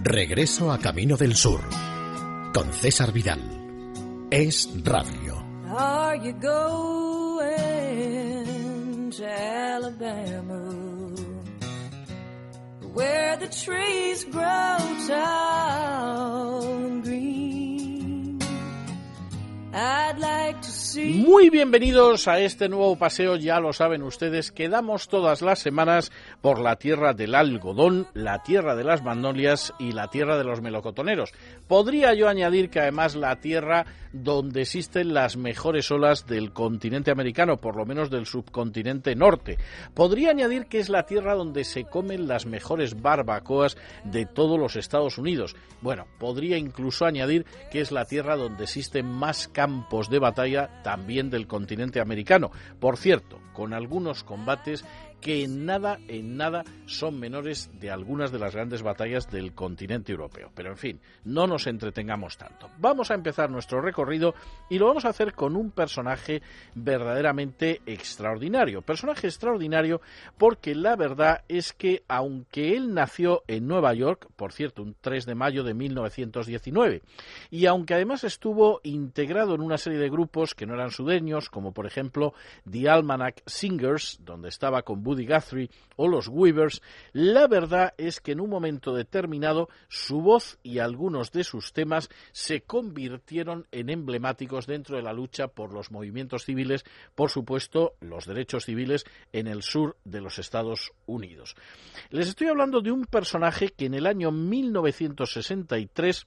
Regreso a Camino del Sur con César Vidal. Es Radio. Are you going to Alabama? Where the trees grow tall and green. I'd like to Muy bienvenidos a este nuevo paseo, ya lo saben ustedes, que damos todas las semanas por la tierra del algodón, la tierra de las magnolias y la tierra de los melocotoneros. Podría yo añadir que además la tierra donde existen las mejores olas del continente americano, por lo menos del subcontinente norte. Podría añadir que es la tierra donde se comen las mejores barbacoas de todos los Estados Unidos. Bueno, podría incluso añadir que es la tierra donde existen más campos de batalla también del continente americano. Por cierto, con algunos combates que en nada, en nada son menores de algunas de las grandes batallas del continente europeo. Pero en fin, no nos entretengamos tanto. Vamos a empezar nuestro recorrido y lo vamos a hacer con un personaje verdaderamente extraordinario. Personaje extraordinario porque la verdad es que aunque él nació en Nueva York, por cierto, un 3 de mayo de 1919, y aunque además estuvo integrado en una serie de grupos que no eran sudeños, como por ejemplo The Almanac Singers, donde estaba con Buddy Guthrie o los Weavers, la verdad es que en un momento determinado su voz y algunos de sus temas se convirtieron en emblemáticos dentro de la lucha por los movimientos civiles, por supuesto los derechos civiles en el sur de los Estados Unidos. Les estoy hablando de un personaje que en el año 1963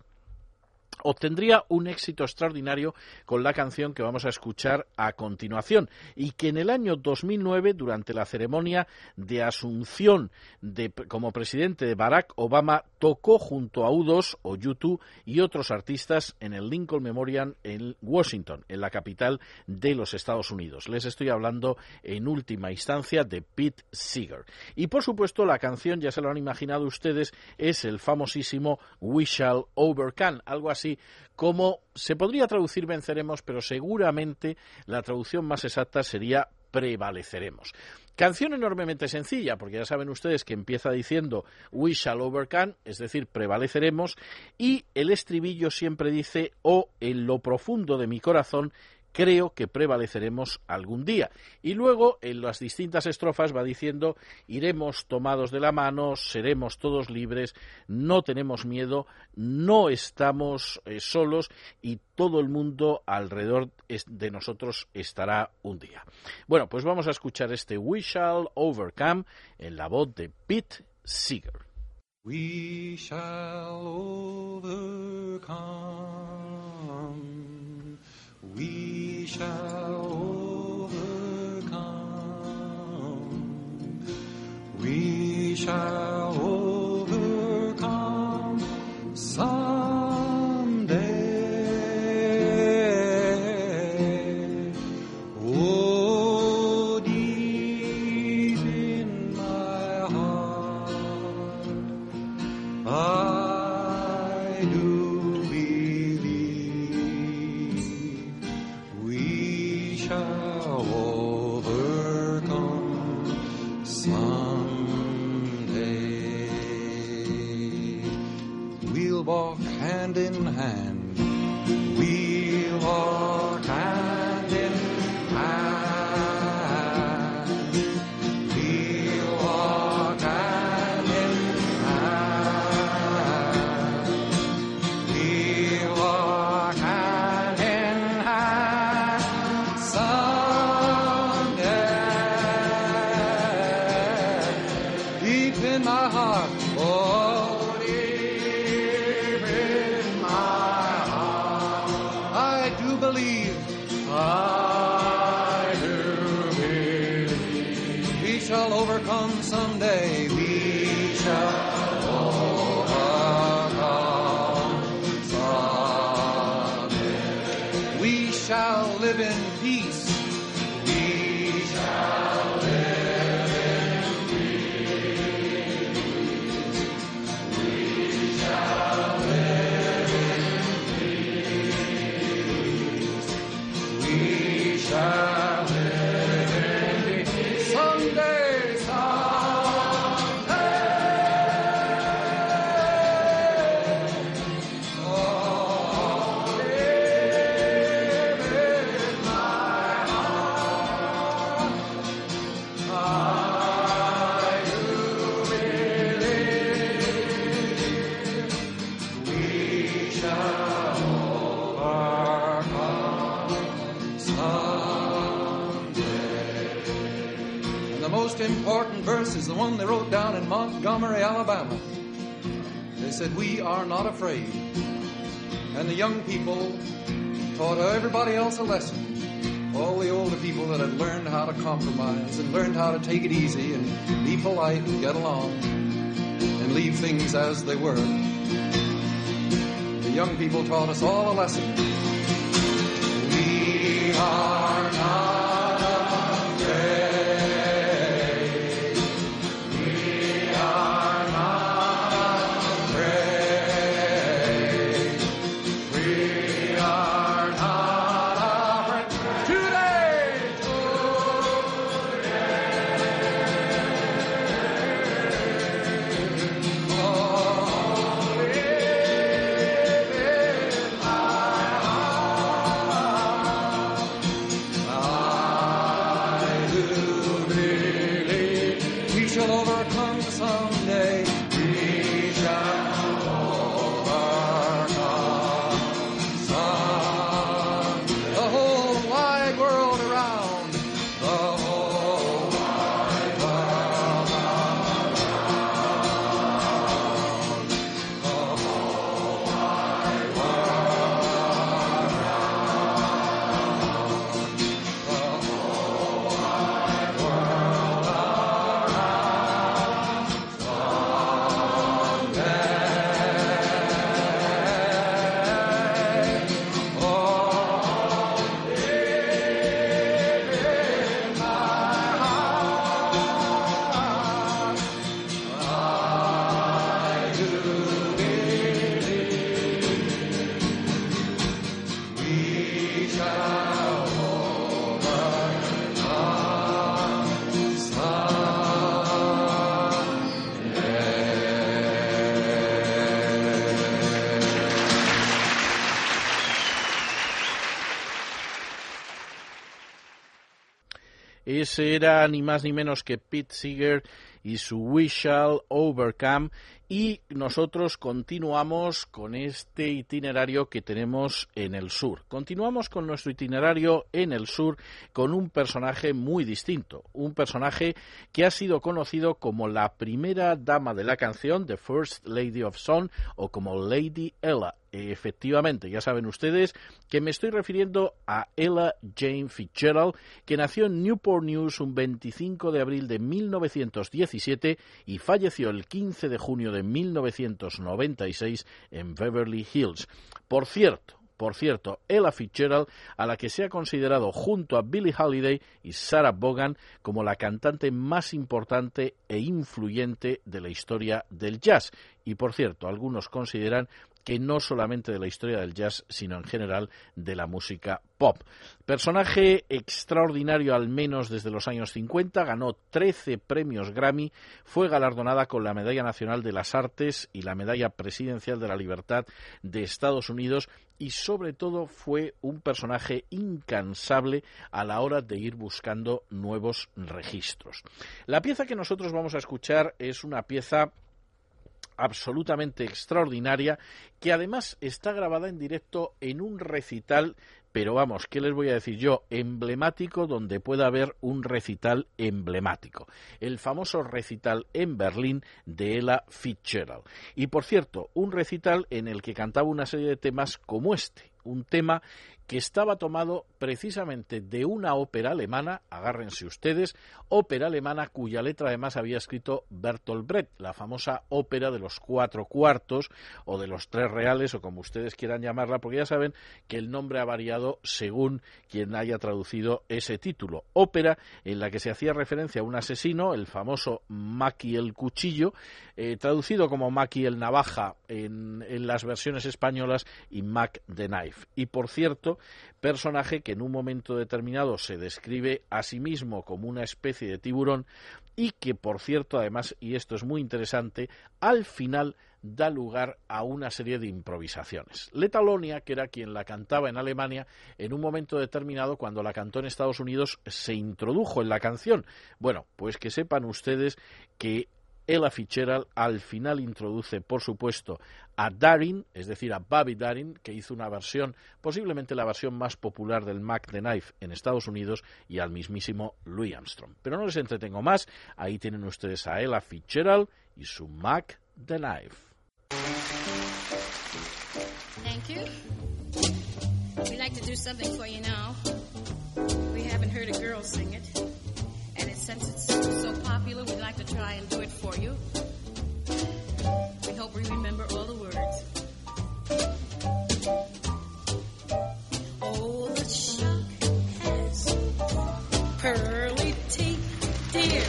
obtendría un éxito extraordinario con la canción que vamos a escuchar a continuación y que en el año 2009 durante la ceremonia de asunción de, como presidente de Barack Obama tocó junto a U2 o U2 y otros artistas en el Lincoln Memorial en Washington, en la capital de los Estados Unidos. Les estoy hablando en última instancia de Pete Seeger. Y por supuesto la canción, ya se lo han imaginado ustedes, es el famosísimo We Shall Overcome, algo así como se podría traducir venceremos, pero seguramente la traducción más exacta sería prevaleceremos. Canción enormemente sencilla, porque ya saben ustedes que empieza diciendo We shall overcome, es decir, prevaleceremos, y el estribillo siempre dice, o en lo profundo de mi corazón creo que prevaleceremos algún día. Y luego, en las distintas estrofas, va diciendo, iremos tomados de la mano, seremos todos libres, no tenemos miedo, no estamos eh, solos y todo el mundo alrededor de nosotros estará un día. Bueno, pues vamos a escuchar este We Shall Overcome en la voz de Pete Seeger. We shall overcome. We shall overcome. We shall overcome someday. We'll walk hand in hand. Said, We are not afraid. And the young people taught everybody else a lesson. All the older people that had learned how to compromise and learned how to take it easy and be polite and get along and leave things as they were. The young people taught us all a lesson. We are Ese era ni más ni menos que Pete Seeger y su We Shall Overcome. Y nosotros continuamos con este itinerario que tenemos en el sur. Continuamos con nuestro itinerario en el sur con un personaje muy distinto. Un personaje que ha sido conocido como la primera dama de la canción, The First Lady of Song, o como Lady Ella. Efectivamente, ya saben ustedes que me estoy refiriendo a Ella Jane Fitzgerald, que nació en Newport News un 25 de abril de 1917 y falleció el 15 de junio de 1996 en Beverly Hills. Por cierto, por cierto, Ella Fitzgerald, a la que se ha considerado junto a Billie Holiday y Sarah Vaughan como la cantante más importante e influyente de la historia del jazz. Y por cierto, algunos consideran que no solamente de la historia del jazz, sino en general de la música pop. Personaje extraordinario al menos desde los años 50, ganó 13 premios Grammy, fue galardonada con la Medalla Nacional de las Artes y la Medalla Presidencial de la Libertad de Estados Unidos y sobre todo fue un personaje incansable a la hora de ir buscando nuevos registros. La pieza que nosotros vamos a escuchar es una pieza absolutamente extraordinaria que además está grabada en directo en un recital pero vamos, ¿qué les voy a decir yo? Emblemático donde pueda haber un recital emblemático. El famoso recital en Berlín de Ella Fitzgerald. Y por cierto, un recital en el que cantaba una serie de temas como este. Un tema que estaba tomado precisamente de una ópera alemana, agárrense ustedes, ópera alemana cuya letra además había escrito Bertolt Brecht, la famosa ópera de los cuatro cuartos o de los tres reales o como ustedes quieran llamarla, porque ya saben que el nombre ha variado según quien haya traducido ese título. Ópera en la que se hacía referencia a un asesino, el famoso Maki el Cuchillo, eh, traducido como Maki el Navaja en, en las versiones españolas y Mac the Knife. Y por cierto, personaje que en un momento determinado se describe a sí mismo como una especie de tiburón y que, por cierto, además, y esto es muy interesante, al final da lugar a una serie de improvisaciones. Letalonia, que era quien la cantaba en Alemania, en un momento determinado, cuando la cantó en Estados Unidos, se introdujo en la canción. Bueno, pues que sepan ustedes que ella Fitzgerald al final introduce, por supuesto, a Darin, es decir, a Bobby Darin, que hizo una versión, posiblemente la versión más popular del Mac the Knife en Estados Unidos, y al mismísimo Louis Armstrong. Pero no les entretengo más, ahí tienen ustedes a Ella Fitzgerald y su Mac the Knife. Thank you. We'd like to do something for you now. We haven't heard a girl sing it. since it's so popular, we'd like to try and do it for you. We hope we remember all the words. Oh, the shark has pearly teeth, dear,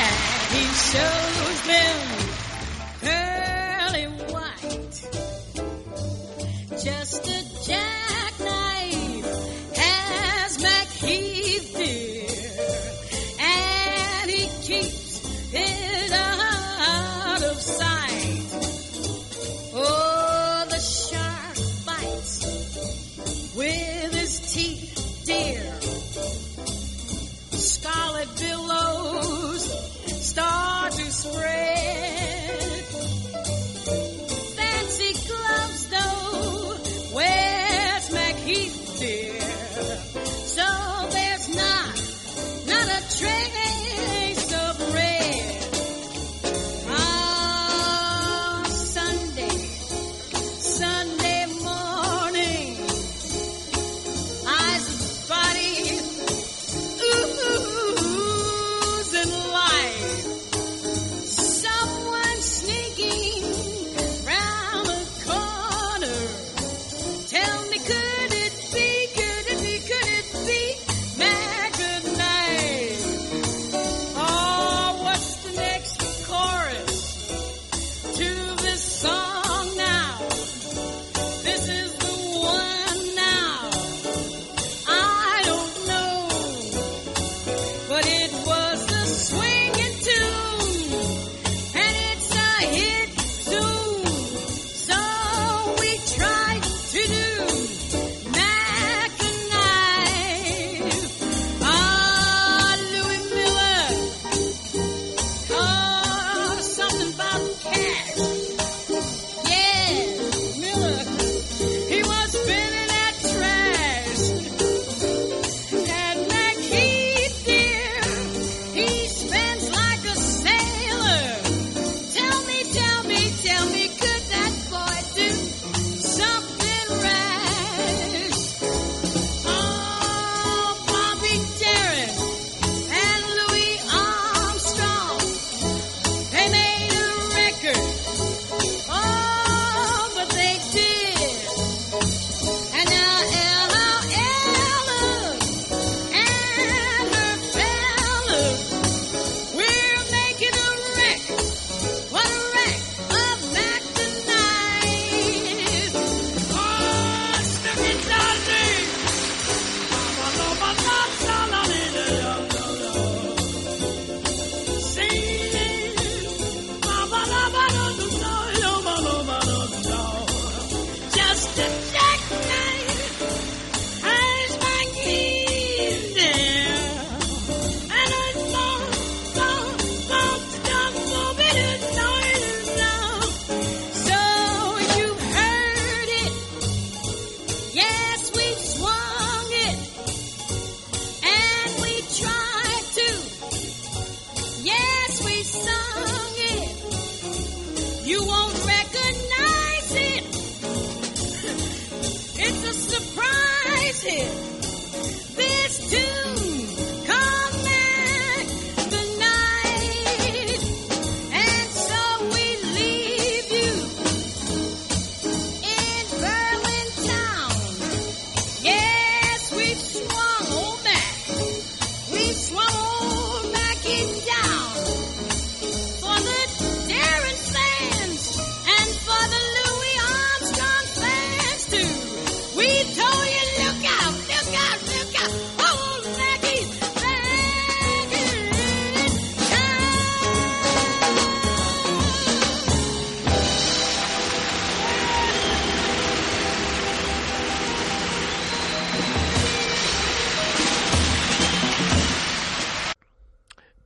and he shows them.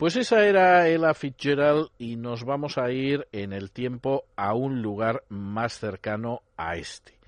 Pues esa era Ella Fitzgerald y nos vamos a ir en el tiempo a un lugar más cercano a este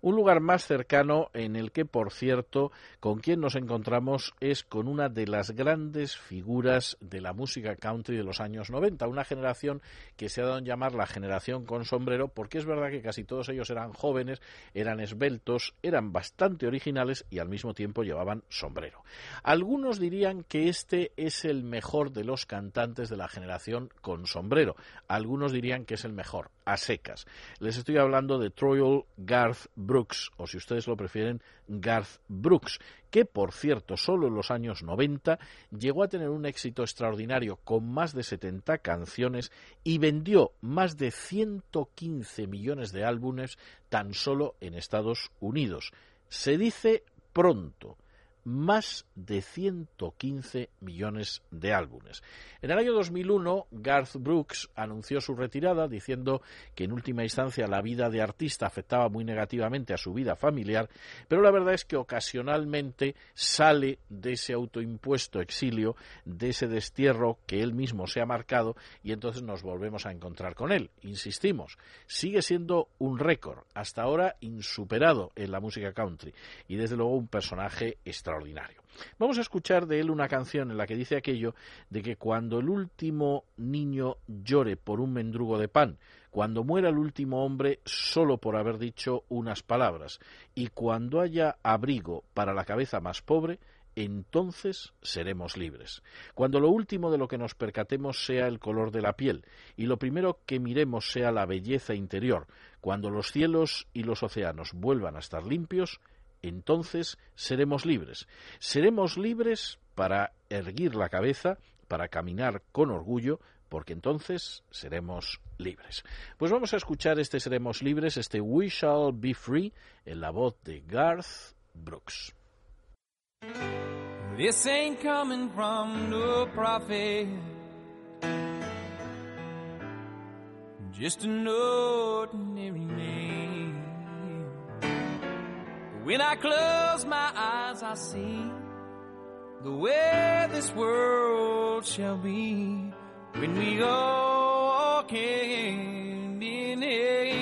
un lugar más cercano en el que, por cierto, con quien nos encontramos es con una de las grandes figuras de la música country de los años 90, una generación que se ha dado en llamar la generación con sombrero, porque es verdad que casi todos ellos eran jóvenes, eran esbeltos, eran bastante originales y al mismo tiempo llevaban sombrero. Algunos dirían que este es el mejor de los cantantes de la generación con sombrero, algunos dirían que es el mejor, a secas. Les estoy hablando de Troyal Garth Brooks, o si ustedes lo prefieren, Garth Brooks, que por cierto solo en los años 90 llegó a tener un éxito extraordinario con más de 70 canciones y vendió más de 115 millones de álbumes tan solo en Estados Unidos. Se dice pronto, más de 115 millones de álbumes. En el año 2001, Garth Brooks anunció su retirada diciendo que en última instancia la vida de artista afectaba muy negativamente a su vida familiar, pero la verdad es que ocasionalmente sale de ese autoimpuesto exilio, de ese destierro que él mismo se ha marcado y entonces nos volvemos a encontrar con él. Insistimos, sigue siendo un récord, hasta ahora insuperado en la música country y desde luego un personaje extraordinario Vamos a escuchar de él una canción en la que dice aquello de que cuando el último niño llore por un mendrugo de pan, cuando muera el último hombre solo por haber dicho unas palabras, y cuando haya abrigo para la cabeza más pobre, entonces seremos libres. Cuando lo último de lo que nos percatemos sea el color de la piel y lo primero que miremos sea la belleza interior, cuando los cielos y los océanos vuelvan a estar limpios, entonces seremos libres. Seremos libres para erguir la cabeza, para caminar con orgullo, porque entonces seremos libres. Pues vamos a escuchar este Seremos libres, este We Shall Be Free, en la voz de Garth Brooks. When I close my eyes, I see the way this world shall be when we all can in it.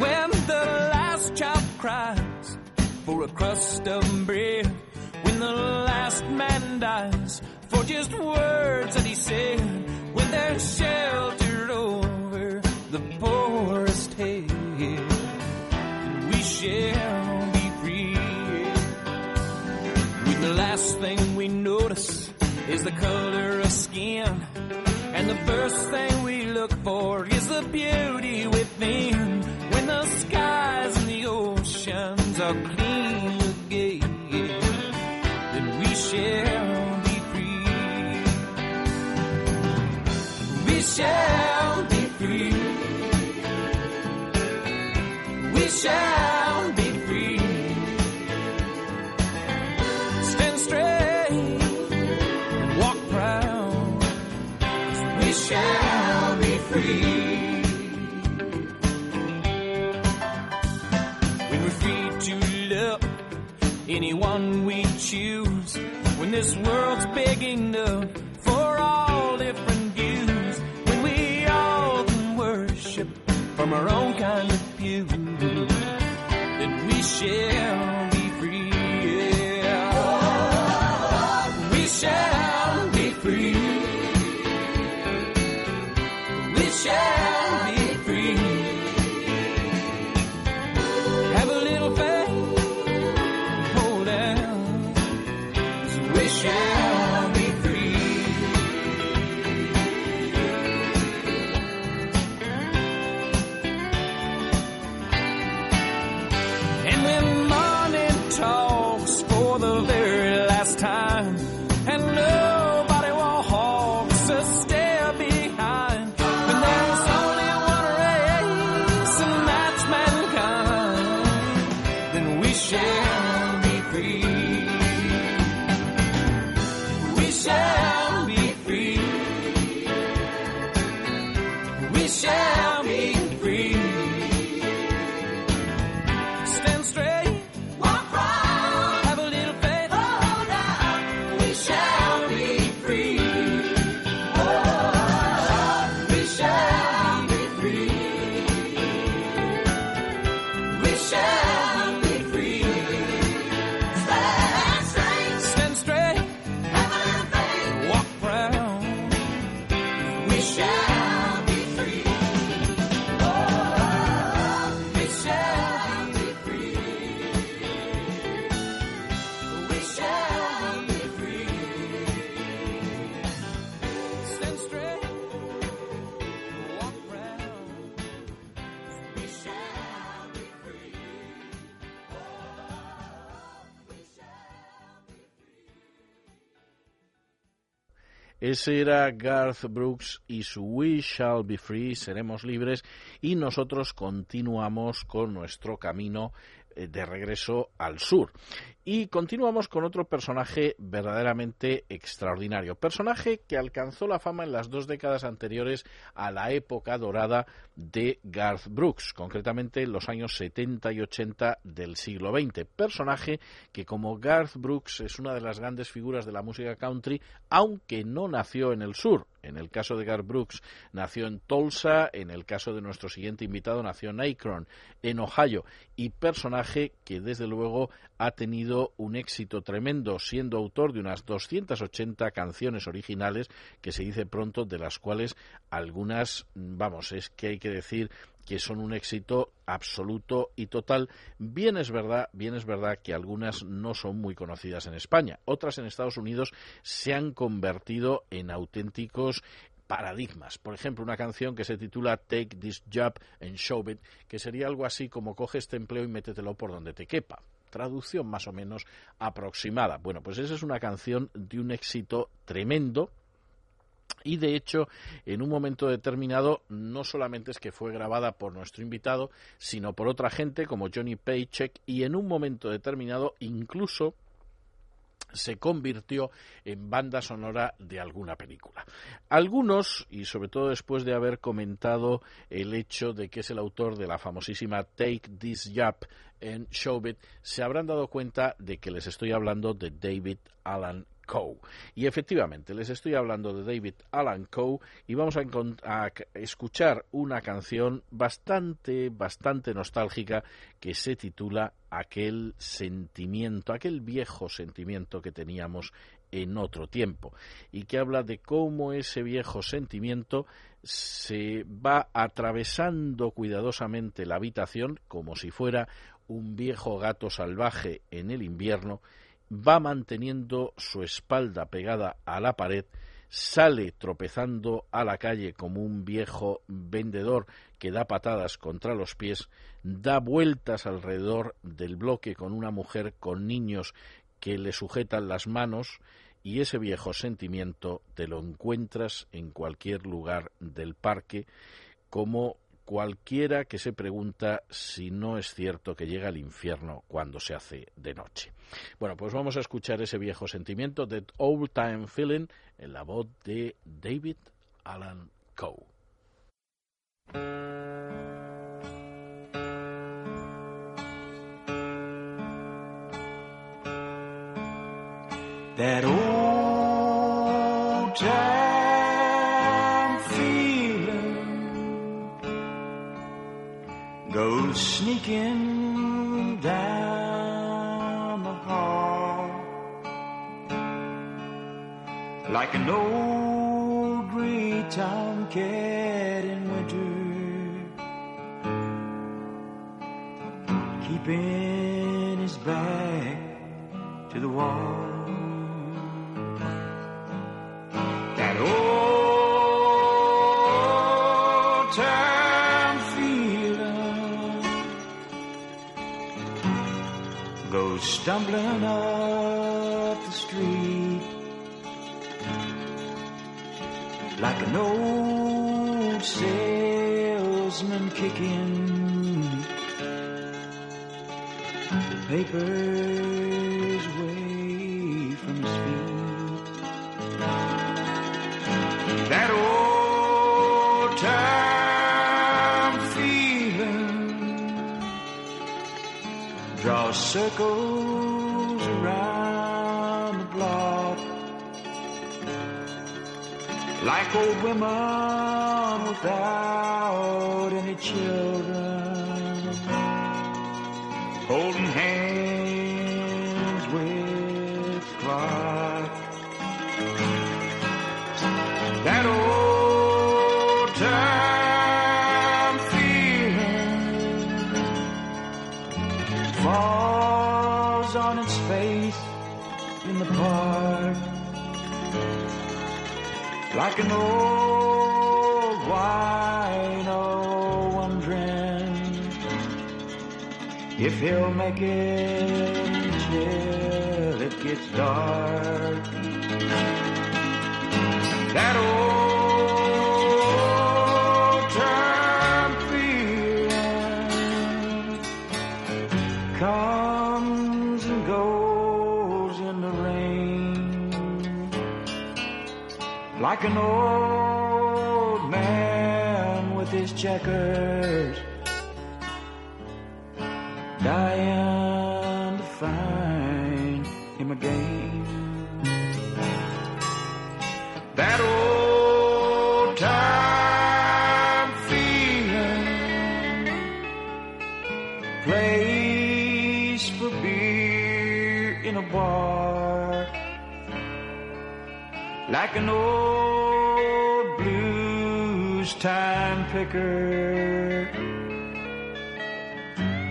When the last child cries for a crust of bread the last man dies for just words that he said when they're sheltered over the poorest head. We shall be free when the last thing we notice is the color of skin and the first thing we look for is the beauty within. When the skies and the oceans are We Era Garth Brooks y su We Shall Be Free, seremos libres, y nosotros continuamos con nuestro camino eh, de regreso al sur. Y continuamos con otro personaje verdaderamente extraordinario. Personaje que alcanzó la fama en las dos décadas anteriores a la época dorada de Garth Brooks, concretamente en los años 70 y 80 del siglo XX. Personaje que como Garth Brooks es una de las grandes figuras de la música country, aunque no nació en el sur. En el caso de Garth Brooks nació en Tulsa, en el caso de nuestro siguiente invitado nació en Akron, en Ohio, y personaje que desde luego ha tenido un éxito tremendo, siendo autor de unas 280 canciones originales, que se dice pronto, de las cuales algunas, vamos, es que hay que decir que son un éxito absoluto y total. Bien es verdad, bien es verdad que algunas no son muy conocidas en España, otras en Estados Unidos se han convertido en auténticos paradigmas. Por ejemplo, una canción que se titula Take This Job and Show It, que sería algo así como coge este empleo y métetelo por donde te quepa. Traducción más o menos aproximada. Bueno, pues esa es una canción de un éxito tremendo, y de hecho, en un momento determinado, no solamente es que fue grabada por nuestro invitado, sino por otra gente como Johnny Paycheck, y en un momento determinado incluso se convirtió en banda sonora de alguna película. Algunos, y sobre todo después de haber comentado el hecho de que es el autor de la famosísima Take This Job en Showbiz, se habrán dado cuenta de que les estoy hablando de David Alan Y efectivamente, les estoy hablando de David Alan Coe y vamos a, a, escuchar una canción bastante, bastante nostálgica que se titula Aquel sentimiento, aquel viejo sentimiento que teníamos en otro tiempo. Y que habla de cómo ese viejo sentimiento se va atravesando cuidadosamente la habitación como si fuera un viejo gato salvaje en el invierno va manteniendo su espalda pegada a la pared, sale tropezando a la calle como un viejo vendedor que da patadas contra los pies, da vueltas alrededor del bloque con una mujer con niños que le sujetan las manos y ese viejo sentimiento te lo encuentras en cualquier lugar del parque como cualquiera que se pregunta si no es cierto que llega al infierno cuando se hace de noche. Bueno, pues vamos a escuchar ese viejo sentimiento, That Old Time Feeling, en la voz de David Alan Coe. That old time sneaking down the hall like an old gray tomcat in winter, keeping his back to the wall. Stumbling up the street like an old salesman kicking papers away from his feet. That old time feeling draws circles like old women without like an old wino wondering if he'll make it till it gets dark. That old like an old man with his checkers. Dying to find him again. That old time feeling place for beer in a bar. Like an old time picker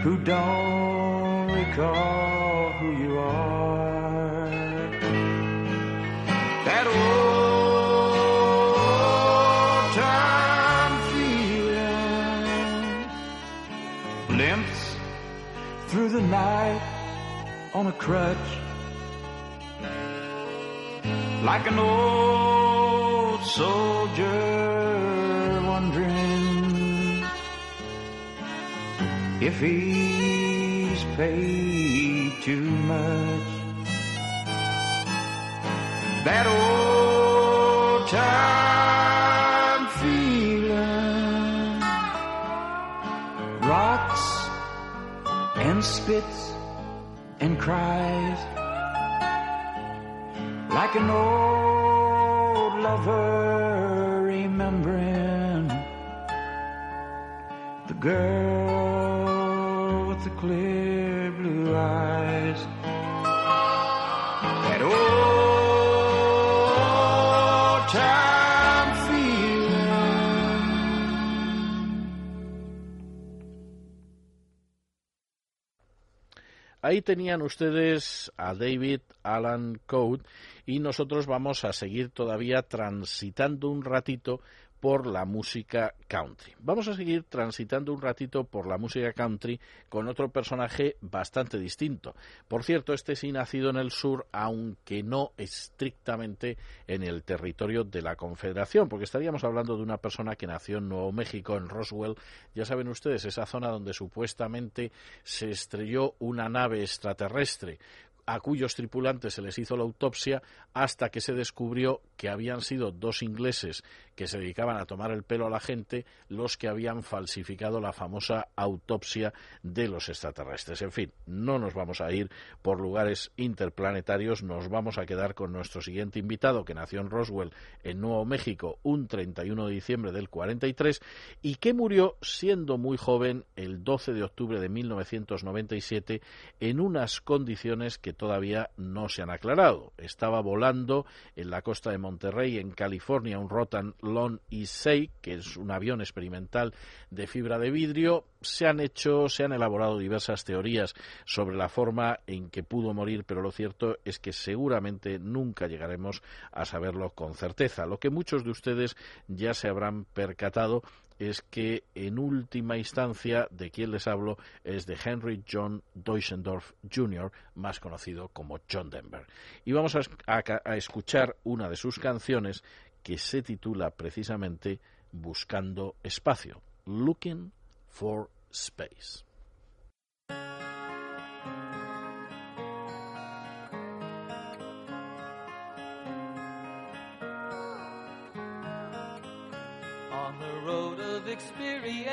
who don't recall who you are. That old time feeling limps through the night on a crutch like an old soldier if he's paid too much that old time feeling rocks and spits and cries like an old lover remembering the girl Ahí tenían ustedes a David Alan Code y nosotros vamos a seguir todavía transitando un ratito por la música country. Vamos a seguir transitando un ratito por la música country con otro personaje bastante distinto. Por cierto, este sí nacido en el sur, aunque no estrictamente en el territorio de la Confederación, porque estaríamos hablando de una persona que nació en Nuevo México, en Roswell. Ya saben ustedes, esa zona donde supuestamente se estrelló una nave extraterrestre a cuyos tripulantes se les hizo la autopsia hasta que se descubrió que habían sido dos ingleses que se dedicaban a tomar el pelo a la gente los que habían falsificado la famosa autopsia de los extraterrestres. En fin, no nos vamos a ir por lugares interplanetarios, nos vamos a quedar con nuestro siguiente invitado que nació en Roswell, en Nuevo México, un 31 de diciembre del 43 y que murió siendo muy joven el 12 de octubre de 1997 en unas condiciones que todavía no se han aclarado. Estaba volando en la costa de Monterrey, en California, un Rotan Y 6, que es un avión experimental de fibra de vidrio. Se han hecho, se han elaborado diversas teorías sobre la forma en que pudo morir, pero lo cierto es que seguramente nunca llegaremos a saberlo con certeza. Lo que muchos de ustedes ya se habrán percatado es que en última instancia de quien les hablo es de Henry John Deutschendorf Jr., más conocido como John Denver. Y vamos a, a escuchar una de sus canciones que se titula precisamente Buscando Espacio, Looking for Space. on the road of experience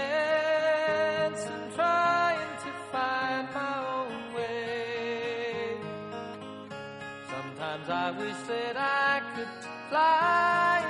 and trying to find my own way. Sometimes I wish that I could fly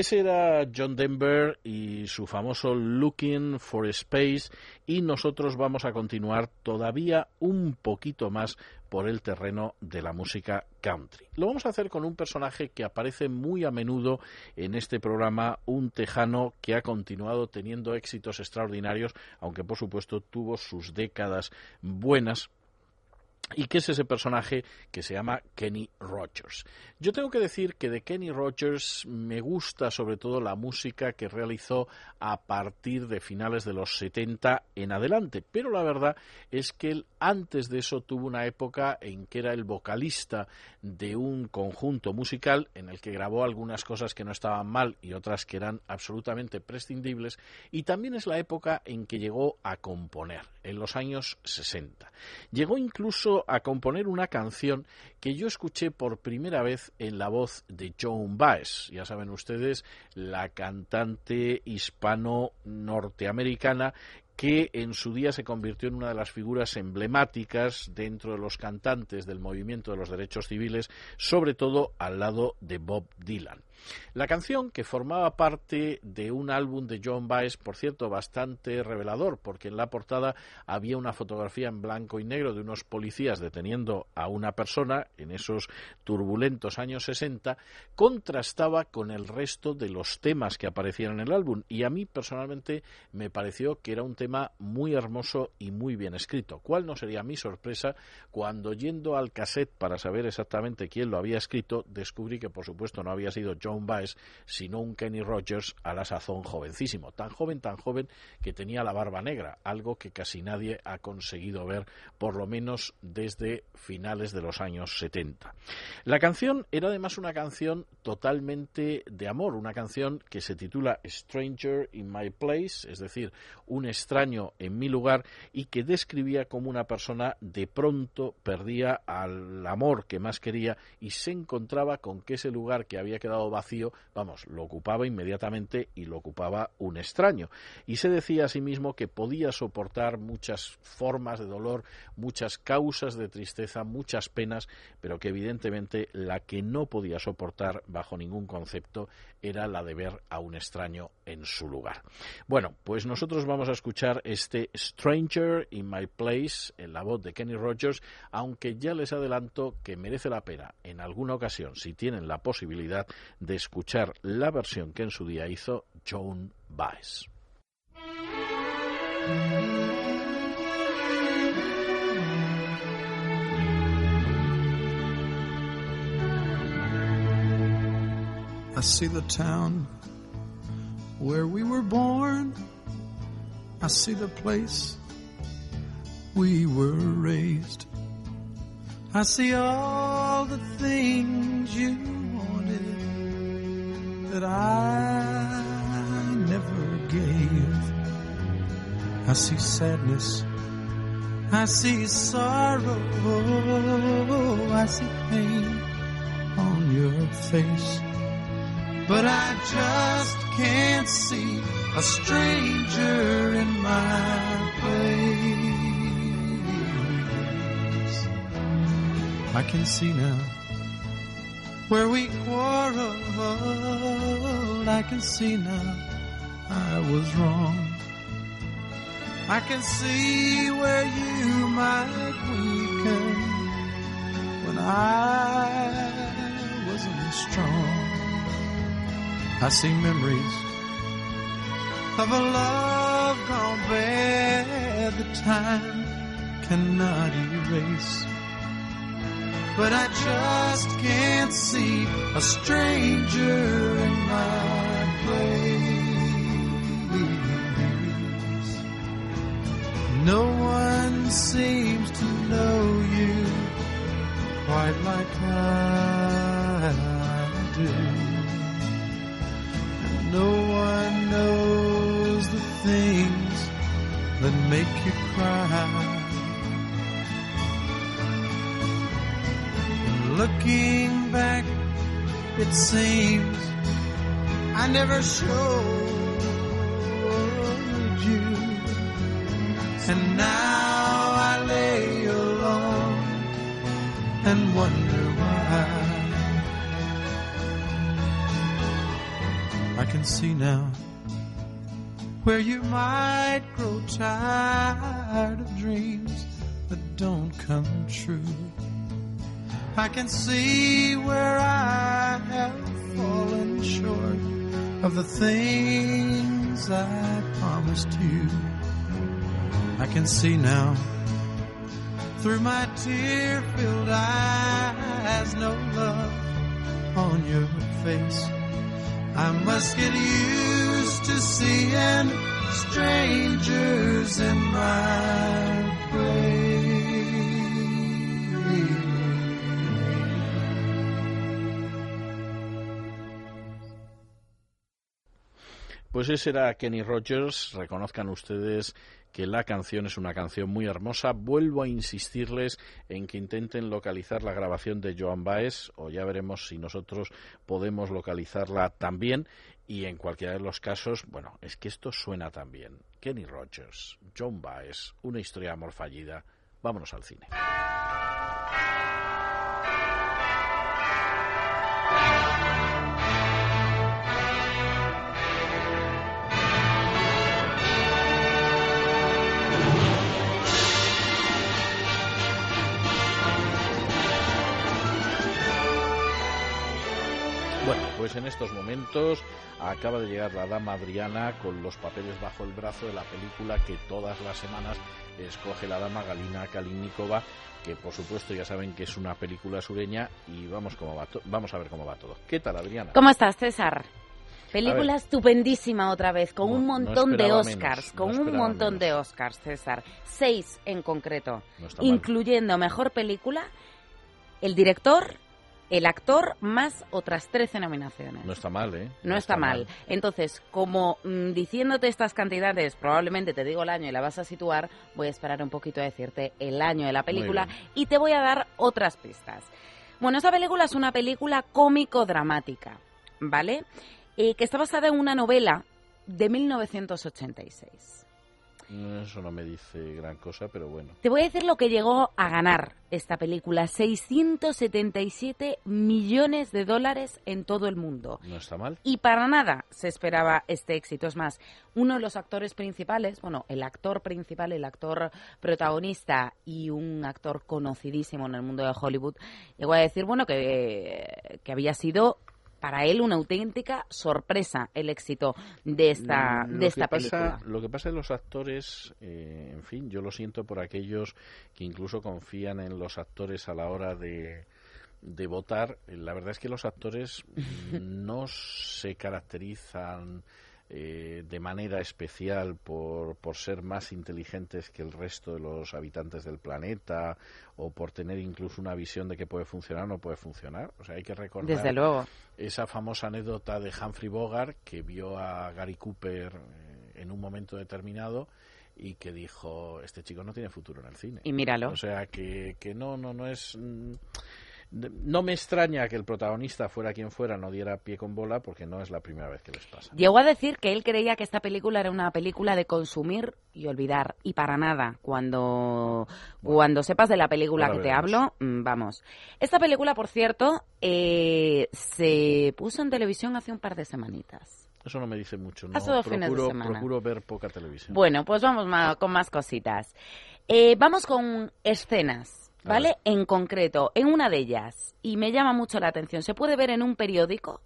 Ese era John Denver y su famoso Looking for Space y nosotros vamos a continuar todavía un poquito más por el terreno de la música country. Lo vamos a hacer con un personaje que aparece muy a menudo en este programa, un tejano que ha continuado teniendo éxitos extraordinarios, aunque por supuesto tuvo sus décadas buenas y que es ese personaje que se llama Kenny Rogers. Yo tengo que decir que de Kenny Rogers me gusta sobre todo la música que realizó a partir de finales de los 70 en adelante, pero la verdad es que él antes de eso tuvo una época en que era el vocalista de un conjunto musical en el que grabó algunas cosas que no estaban mal y otras que eran absolutamente prescindibles y también es la época en que llegó a componer en los años 60. Llegó incluso a componer una canción que yo escuché por primera vez en la voz de Joan Baez. Ya saben ustedes, la cantante hispano-norteamericana que en su día se convirtió en una de las figuras emblemáticas dentro de los cantantes del movimiento de los derechos civiles, sobre todo al lado de Bob Dylan. La canción, que formaba parte de un álbum de John Baez, por cierto, bastante revelador, porque en la portada había una fotografía en blanco y negro de unos policías deteniendo a una persona en esos turbulentos años 60, contrastaba con el resto de los temas que aparecían en el álbum. Y a mí personalmente me pareció que era un tema muy hermoso y muy bien escrito. ¿Cuál no sería mi sorpresa cuando yendo al cassette para saber exactamente quién lo había escrito, descubrí que por supuesto no había sido John Baez, sino un Kenny Rogers a la sazón jovencísimo, tan joven, tan joven que tenía la barba negra, algo que casi nadie ha conseguido ver, por lo menos desde finales de los años 70. La canción era además una canción totalmente de amor, una canción que se titula Stranger in My Place, es decir, un extraño en mi lugar, y que describía como una persona de pronto perdía al amor que más quería y se encontraba con que ese lugar que había quedado vacío, vamos, lo ocupaba inmediatamente y lo ocupaba un extraño. Y se decía a sí mismo que podía soportar muchas formas de dolor, muchas causas de tristeza, muchas penas, pero que evidentemente la que no podía soportar bajo ningún concepto era la de ver a un extraño en su lugar. Bueno, pues nosotros vamos a escuchar este Stranger in My Place en la voz de Kenny Rogers, aunque ya les adelanto que merece la pena en alguna ocasión, si tienen la posibilidad, escuchar la versión que en su día hizo Joan Baez. I see the town where we were born. I see the place we were raised. I see all the things you that I never gave. I see sadness. I see sorrow. I see pain on your face. But I just can't see a stranger in my place. I can see now where we quarreled. I can see now I was wrong. I can see where you might weaken when I wasn't strong. I see memories of a love gone bad that time cannot erase. But I just can't see a stranger in my place. No one seems to know you quite like I do. No one knows the things that make you cry. Looking back, it seems I never showed you. And now I lay alone and wonder why. I can see now where you might grow tired of dreams that don't come true. I can see where I have fallen short of the things I promised you. I can see now through my tear filled eyes no love on your face. I must get used to seeing strangers in my place. Pues ese era Kenny Rogers. Reconozcan ustedes que la canción es una canción muy hermosa. Vuelvo a insistirles en que intenten localizar la grabación de Joan Baez, o ya veremos si nosotros podemos localizarla también. Y en cualquiera de los casos, bueno, es que esto suena también. Kenny Rogers, Joan Baez, una historia de amor fallida. Vámonos al cine. Bueno, pues en estos momentos acaba de llegar la dama Adriana con los papeles bajo el brazo de la película que todas las semanas escoge la dama Galina Kalinikova, que por supuesto ya saben que es una película sureña y vamos, cómo va vamos a ver cómo va todo. ¿Qué tal, Adriana? ¿Cómo estás, César? Película estupendísima otra vez, con No, un no montón de Oscars, menos, con no un montón de. Oscars, César. Seis en concreto, incluyendo Mejor Película, el director, el actor, más otras 13 nominaciones. No está mal, ¿eh? No está mal. Entonces, como mm, diciéndote estas cantidades, probablemente te digo el año y la vas a situar, voy a esperar un poquito a decirte el año de la película y te voy a dar otras pistas. Bueno, esta película es una película cómico-dramática. ¿vale? Eh, que está basada en una novela de 1986. Eso no me dice gran cosa, pero bueno. Te voy a decir lo que llegó a ganar esta película. 677 millones de dólares en todo el mundo. No está mal. Y para nada se esperaba este éxito. Es más, uno de los actores principales, bueno, el actor principal, el actor protagonista y un actor conocidísimo en el mundo de Hollywood, llegó a decir, bueno, que, que había sido para él una auténtica sorpresa el éxito de esta, Mm, Lo de esta que pasa- película. Lo que pasa en los actores, eh, en fin, yo lo siento por aquellos que incluso confían en los actores a la hora de, de votar. La verdad es que los actores no se caracterizan eh, de manera especial por, por ser más inteligentes que el resto de los habitantes del planeta o por tener incluso una visión de que puede funcionar o no puede funcionar. O sea, hay que recordar Desde luego. esa famosa anécdota de Humphrey Bogart que vio a Gary Cooper eh, en un momento determinado y que dijo este chico no tiene futuro en el cine Y míralo. o sea que, que no no no es mm, no me extraña que el protagonista fuera quien fuera no diera pie con bola porque no es la primera vez que les pasa Llegó a decir que él creía que esta película era una película de consumir y olvidar. Y para nada. Cuando, cuando sepas de la película que te hablo, mm, vamos. Esta película, por cierto, eh, se puso en televisión hace un par de semanitas. eso no me dice mucho no Hace dos fines de procuro, semana. procuro ver poca televisión Bueno, pues vamos ma- con más cositas. Eh, vamos con escenas, ¿vale? En concreto, en una de ellas, y me llama mucho la atención, se puede ver en un periódico,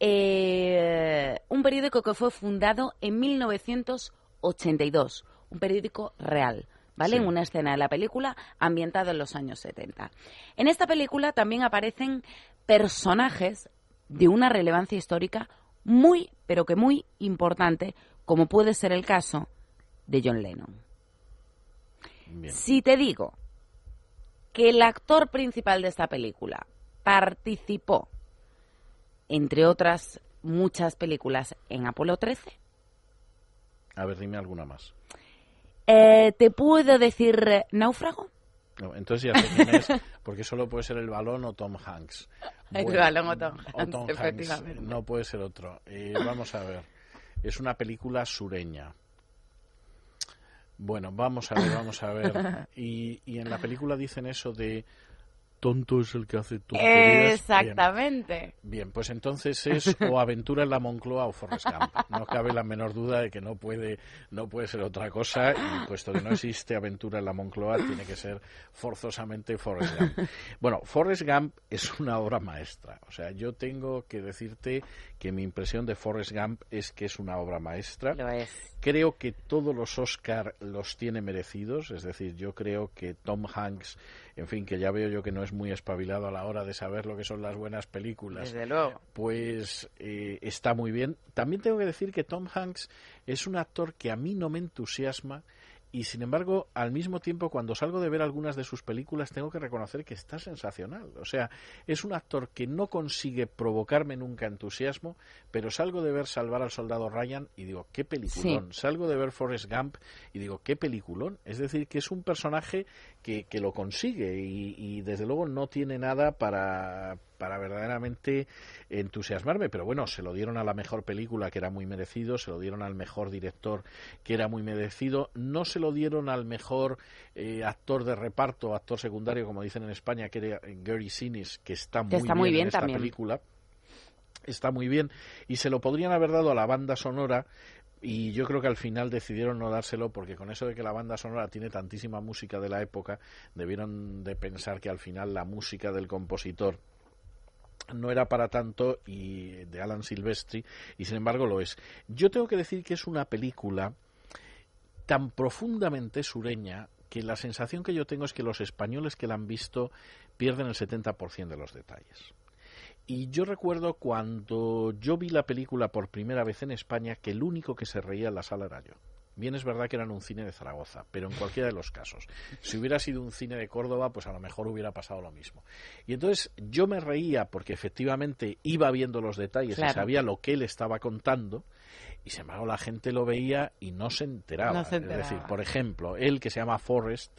eh, un periódico que fue fundado en 1982, un periódico real. ¿Vale? Sí. En una escena de la película ambientada en los años 70. En esta película también aparecen personajes de una relevancia histórica muy, pero que muy importante, como puede ser el caso de John Lennon. Bien. Si te digo que el actor principal de esta película participó, entre otras muchas películas, en Apolo 13, a ver dime alguna más eh, ¿te puedo decir Náufrago? No, entonces ya sé quién es, porque solo puede ser el balón o Tom Hanks. El balón o Tom o Hanks, Tom Hanks, efectivamente. No puede ser otro. Eh, vamos a ver. Es una película sureña. Bueno, vamos a ver, vamos a ver. Y, y en la película dicen eso de tonto es el que hace tonterías. Bien. Exactamente. Bien, pues entonces es o Aventura en la Moncloa o Forrest Gump. No cabe la menor duda de que no puede, no puede ser otra cosa y puesto que no existe Aventura en la Moncloa tiene que ser forzosamente Forrest Gump. Bueno, Forrest Gump es una obra maestra. O sea, yo tengo que decirte que mi impresión de Forrest Gump es que es una obra maestra. Lo es. Creo que todos los Oscar los tiene merecidos, es decir, yo creo que Tom Hanks, en fin, que ya veo yo que no es muy espabilado a la hora de saber lo que son las buenas películas, Desde luego. pues eh, está muy bien. También tengo que decir que Tom Hanks es un actor que a mí no me entusiasma y sin embargo, al mismo tiempo, cuando salgo de ver algunas de sus películas, tengo que reconocer que está sensacional. O sea, es un actor que no consigue provocarme nunca entusiasmo, pero salgo de ver Salvar al Soldado Ryan y digo, qué peliculón. Salgo de ver Forrest Gump y digo, qué peliculón. Es decir, que es un personaje que, que lo consigue y, y desde luego no tiene nada para, para verdaderamente entusiasmarme, pero bueno, se lo dieron a la mejor película, que era muy merecido, se lo dieron al mejor director, que era muy merecido, no se lo dieron al mejor eh, actor de reparto, actor secundario, como dicen en España, que era Gary Sinise, que está muy Que está bien, muy en esta también. película. Está muy bien y se lo podrían haber dado a la banda sonora y yo creo que al final decidieron no dárselo porque con eso de que la banda sonora tiene tantísima música de la época, debieron de pensar que al final la música del compositor no era para tanto y de Alan Silvestri y sin embargo lo es. Yo tengo que decir que es una película tan profundamente sureña que la sensación que yo tengo es que los españoles que la han visto pierden el 70% de los detalles. Y yo recuerdo cuando yo vi la película por primera vez en España que el único que se reía en la sala era yo. Bien es verdad que era en un cine de Zaragoza, pero en cualquiera de los casos. Si hubiera sido un cine de Córdoba, pues a lo mejor hubiera pasado lo mismo. Y entonces yo me reía porque efectivamente iba viendo los detalles Claro. y sabía lo que él estaba contando, y sin embargo la gente lo veía y no se enteraba. No se Es decir, enteraba. por ejemplo, él que se llama Forrest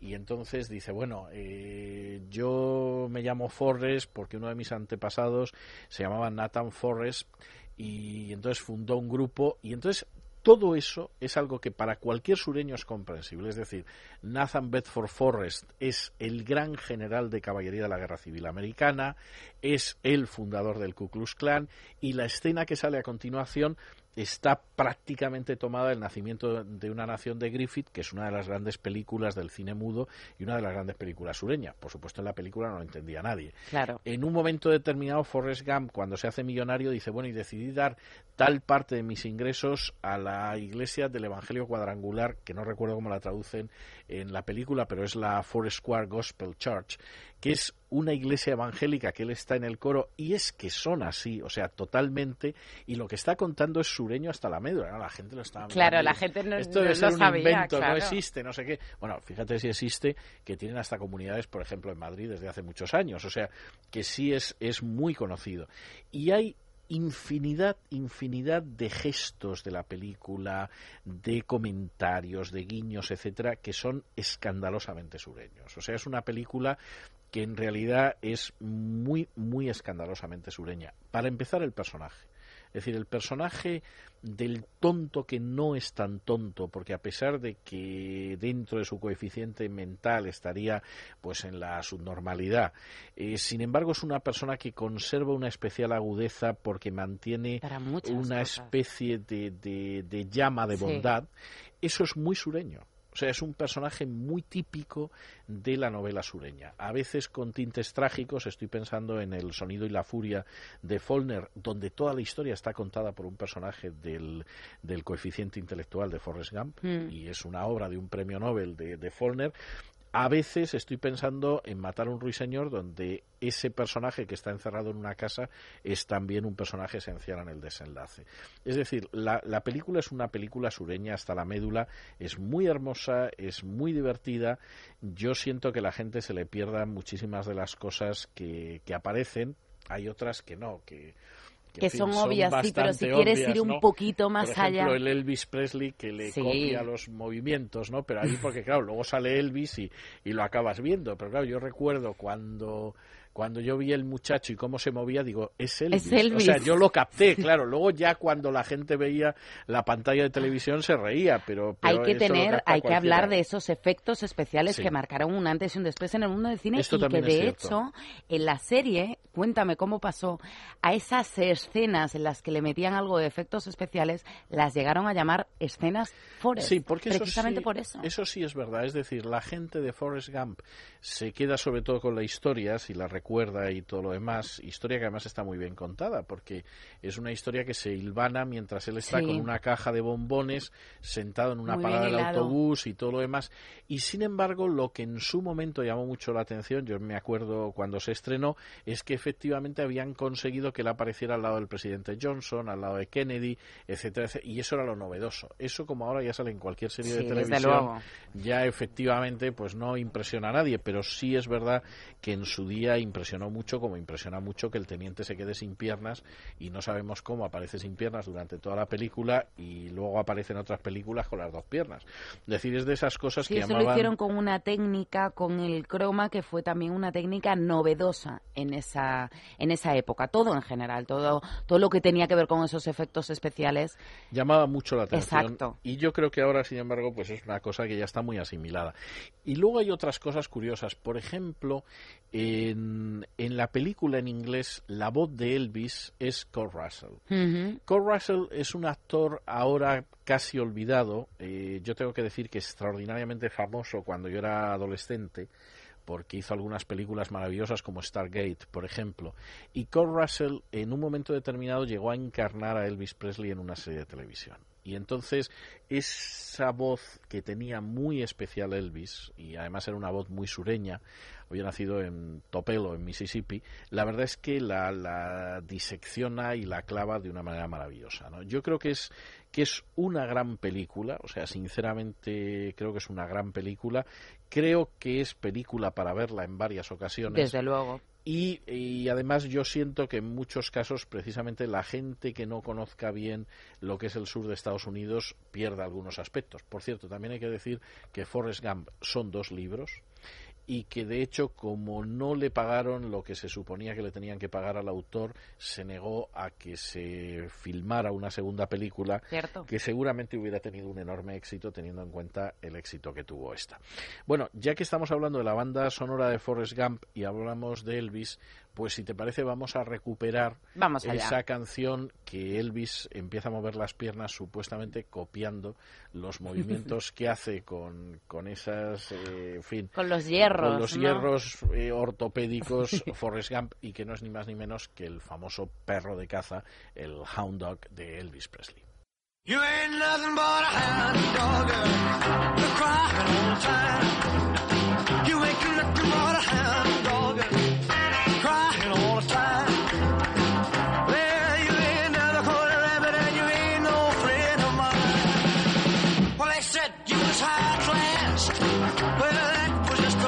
y entonces dice, bueno, eh, yo me llamo Forrest porque uno de mis antepasados se llamaba Nathan Forrest y entonces fundó un grupo y entonces todo eso es algo que para cualquier sureño es comprensible. Es decir, Nathan Bedford Forrest es el gran general de caballería de la Guerra Civil Americana, es el fundador del Ku Klux Klan y la escena que sale a continuación está prácticamente tomada del nacimiento de una nación de Griffith, que es una de las grandes películas del cine mudo y una de las grandes películas sureñas. Por supuesto, en la película no lo entendía nadie. Claro. En un momento determinado, Forrest Gump, cuando se hace millonario, dice, bueno, y decidí dar tal parte de mis ingresos a la iglesia del Evangelio Cuadrangular, que no recuerdo cómo la traducen en la película, pero es la Forest Square Gospel Church, que es una iglesia evangélica que él está en el coro y es que son así, o sea, totalmente, y lo que está contando es sureño hasta la médula, ¿no? la gente lo está Claro, la gente no, esto no debe ser lo un sabía, invento, claro. no existe, no sé qué. Bueno, fíjate si existe, que tienen hasta comunidades, por ejemplo, en Madrid desde hace muchos años, o sea, que sí es, es muy conocido. Y hay infinidad, infinidad de gestos de la película, de comentarios, de guiños, etcétera, que son escandalosamente sureños. O sea, es una película que en realidad es muy, muy escandalosamente sureña. Para empezar, el personaje. Es decir, el personaje del tonto que no es tan tonto, porque a pesar de que dentro de su coeficiente mental estaría pues en la subnormalidad, eh, sin embargo es una persona que conserva una especial agudeza porque mantiene una cosas. especie de, de- de llama de Sí. bondad. Eso es muy sureño. O sea, es un personaje muy típico de la novela sureña. A veces con tintes trágicos, estoy pensando en El sonido y la furia de Follner, donde toda la historia está contada por un personaje del, del coeficiente intelectual de Forrest Gump, Mm. y es una obra de un premio Nobel de, de Follner. A veces estoy pensando en Matar a un ruiseñor, donde ese personaje que está encerrado en una casa es también un personaje esencial en el desenlace. Es decir, la, la película es una película sureña hasta la médula, es muy hermosa, es muy divertida. Yo siento que la gente se le pierda muchísimas de las cosas que, que aparecen, hay otras que no, que, Que fin, son obvias, sí, pero si quieres obvias, ir un ¿no? poquito más Por ejemplo, allá. el Elvis Presley que le Sí. copia los movimientos, ¿no? Pero ahí porque claro, luego sale Elvis y, y lo acabas viendo. Pero claro, yo recuerdo cuando cuando yo vi el muchacho y cómo se movía, digo, es Elvis. Es Elvis. O sea, yo lo capté, claro. Luego ya cuando la gente veía la pantalla de televisión se reía, pero, hay que eso tener, hay que hablar de esos efectos especiales Sí. que marcaron un antes y un después en el mundo del cine Esto y que de hecho en la serie, cuéntame cómo pasó, a esas escenas en las que le metían algo de efectos especiales, las llegaron a llamar escenas Forest. Sí, porque eso precisamente sí, por eso. Eso sí es verdad. Es decir, la gente de Forrest Gump se queda sobre todo con la historia, si la recuerda y todo lo demás. Historia que además está muy bien contada, porque es una historia que se hilvana mientras él está Sí. con una caja de bombones, sentado en una Muy parada del autobús y todo lo demás. Y sin embargo, lo que en su momento llamó mucho la atención, yo me acuerdo cuando se estrenó, es que efectivamente habían conseguido que él apareciera al lado del presidente Johnson, al lado de Kennedy, etcétera, etcétera, y eso era lo novedoso. Eso como ahora ya sale en cualquier serie Sí, de televisión, ya efectivamente pues no impresiona a nadie, pero sí es verdad que en su día impresionó mucho, como impresiona mucho que el teniente se quede sin piernas y no sabemos cómo aparece sin piernas durante toda la película y luego aparece en otras películas con las dos piernas. Es decir, es de esas cosas Sí, que eso lo hicieron con una técnica, con el croma, que fue también una técnica novedosa en esa, en esa época. Todo en general, todo, todo lo que tenía que ver con esos efectos especiales. llamaba mucho la atención Exacto. y yo creo que ahora sin embargo pues es una cosa que ya está muy asimilada y luego hay otras cosas curiosas por ejemplo en, en la película en inglés la voz de Elvis es Kurt Russell. Kurt Russell es un actor ahora casi olvidado. Eh, yo tengo que decir que extraordinariamente famoso cuando yo era adolescente, porque hizo algunas películas maravillosas como Stargate, por ejemplo. Y Kurt Russell en un momento determinado llegó a encarnar a Elvis Presley en una serie de televisión. Y entonces esa voz que tenía muy especial Elvis, y además era una voz muy sureña, había nacido en Topelo, en Mississippi, la verdad es que la, la disecciona y la clava de una manera maravillosa. ¿no? Yo creo que es, que es una gran película, o sea, sinceramente creo que es una gran película. Creo que es película para verla en varias ocasiones. Desde luego. Y, y, además yo siento que en muchos casos precisamente la gente que no conozca bien lo que es el sur de Estados Unidos pierde algunos aspectos. Por cierto, también hay que decir que Forrest Gump son dos libros y que de hecho como no le pagaron lo que se suponía que le tenían que pagar al autor, se negó a que se filmara una segunda película Cierto. que seguramente hubiera tenido un enorme éxito teniendo en cuenta el éxito que tuvo esta. Bueno, ya que estamos hablando de la banda sonora de Forrest Gump y hablamos de Elvis, pues si te parece vamos a recuperar Vamos esa canción que Elvis empieza a mover las piernas supuestamente copiando los movimientos que hace con, con esas, eh, en fin, Con los hierros. con los ¿no? hierros eh, ortopédicos Forrest Gump y que no es ni más ni menos que el famoso perro de caza, el Hound Dog de Elvis Presley. You ain't nothing but a hound dog, you're crying all the time. You ain't nothing but a hound Well, that was just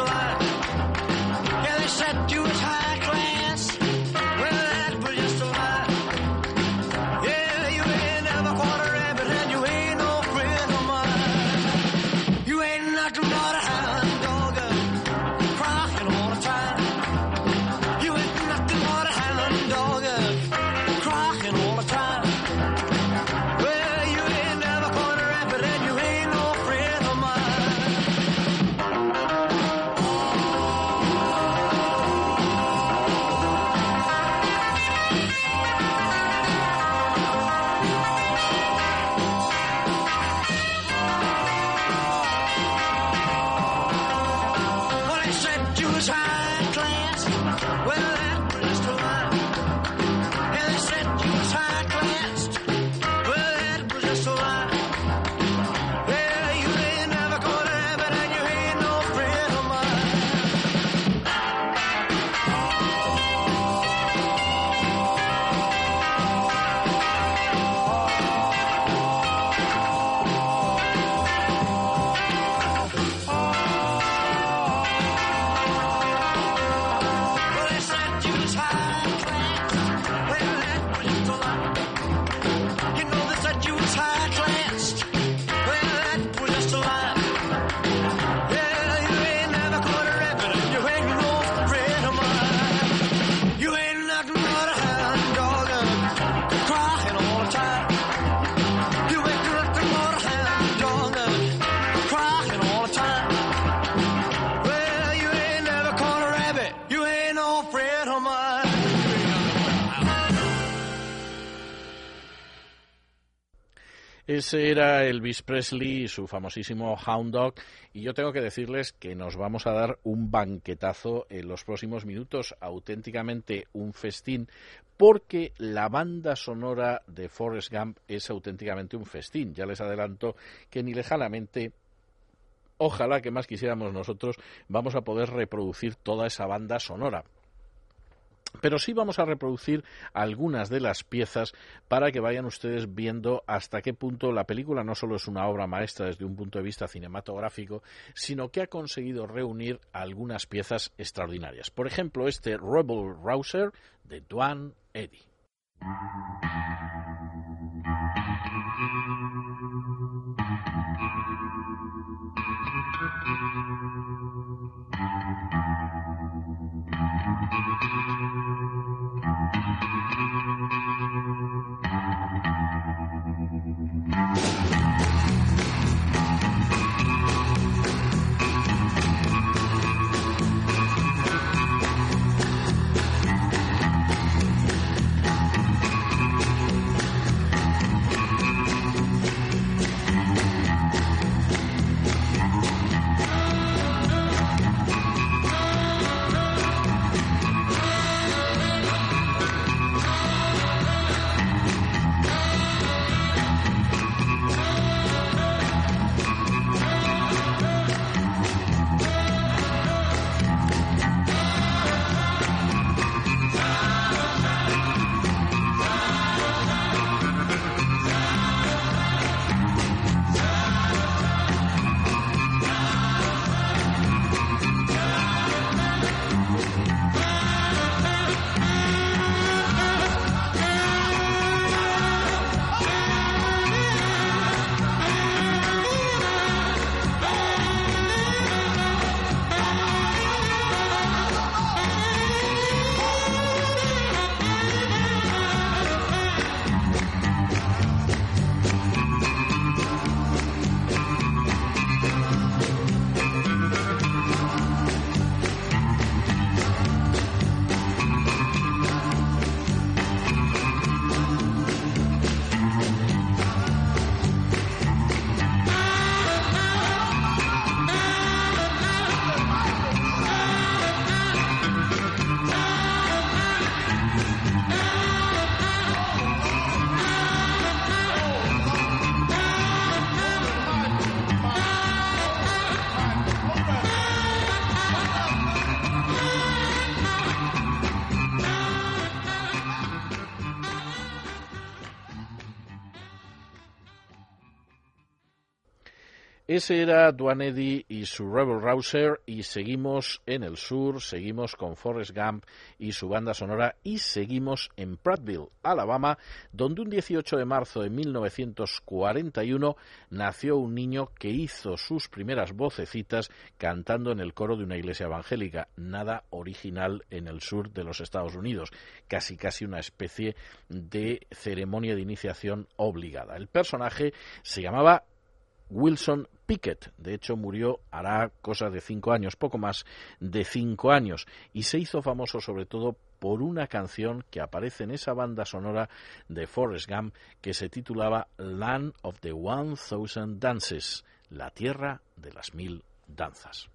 Ese era Elvis Presley y su famosísimo Hound Dog. Y yo tengo que decirles que nos vamos a dar un banquetazo en los próximos minutos, auténticamente un festín, porque la banda sonora de Forrest Gump es auténticamente un festín. Ya les adelanto que ni lejanamente ojalá que más quisiéramos nosotros, vamos a poder reproducir toda esa banda sonora. Pero sí vamos a reproducir algunas de las piezas para que vayan ustedes viendo hasta qué punto la película no solo es una obra maestra desde un punto de vista cinematográfico, sino que ha conseguido reunir algunas piezas extraordinarias. Por ejemplo, este Rebel Rouser de Duane Eddy. Ese era Duane Eddy y su Rebel Rouser y seguimos en el sur, seguimos con Forrest Gump y su banda sonora y seguimos en Prattville, Alabama, donde un 18 de marzo de 1941 nació un niño que hizo sus primeras vocecitas cantando en el coro de una iglesia evangélica, nada original en el sur de los Estados Unidos, casi casi una especie de ceremonia de iniciación obligada. El personaje se llamaba Wilson Pickett. De hecho, murió hará cosa de cinco años, poco más de cinco años, y se hizo famoso sobre todo por una canción que aparece en esa banda sonora de Forrest Gump que se titulaba Land of the One Thousand Dances, la tierra de las mil danzas.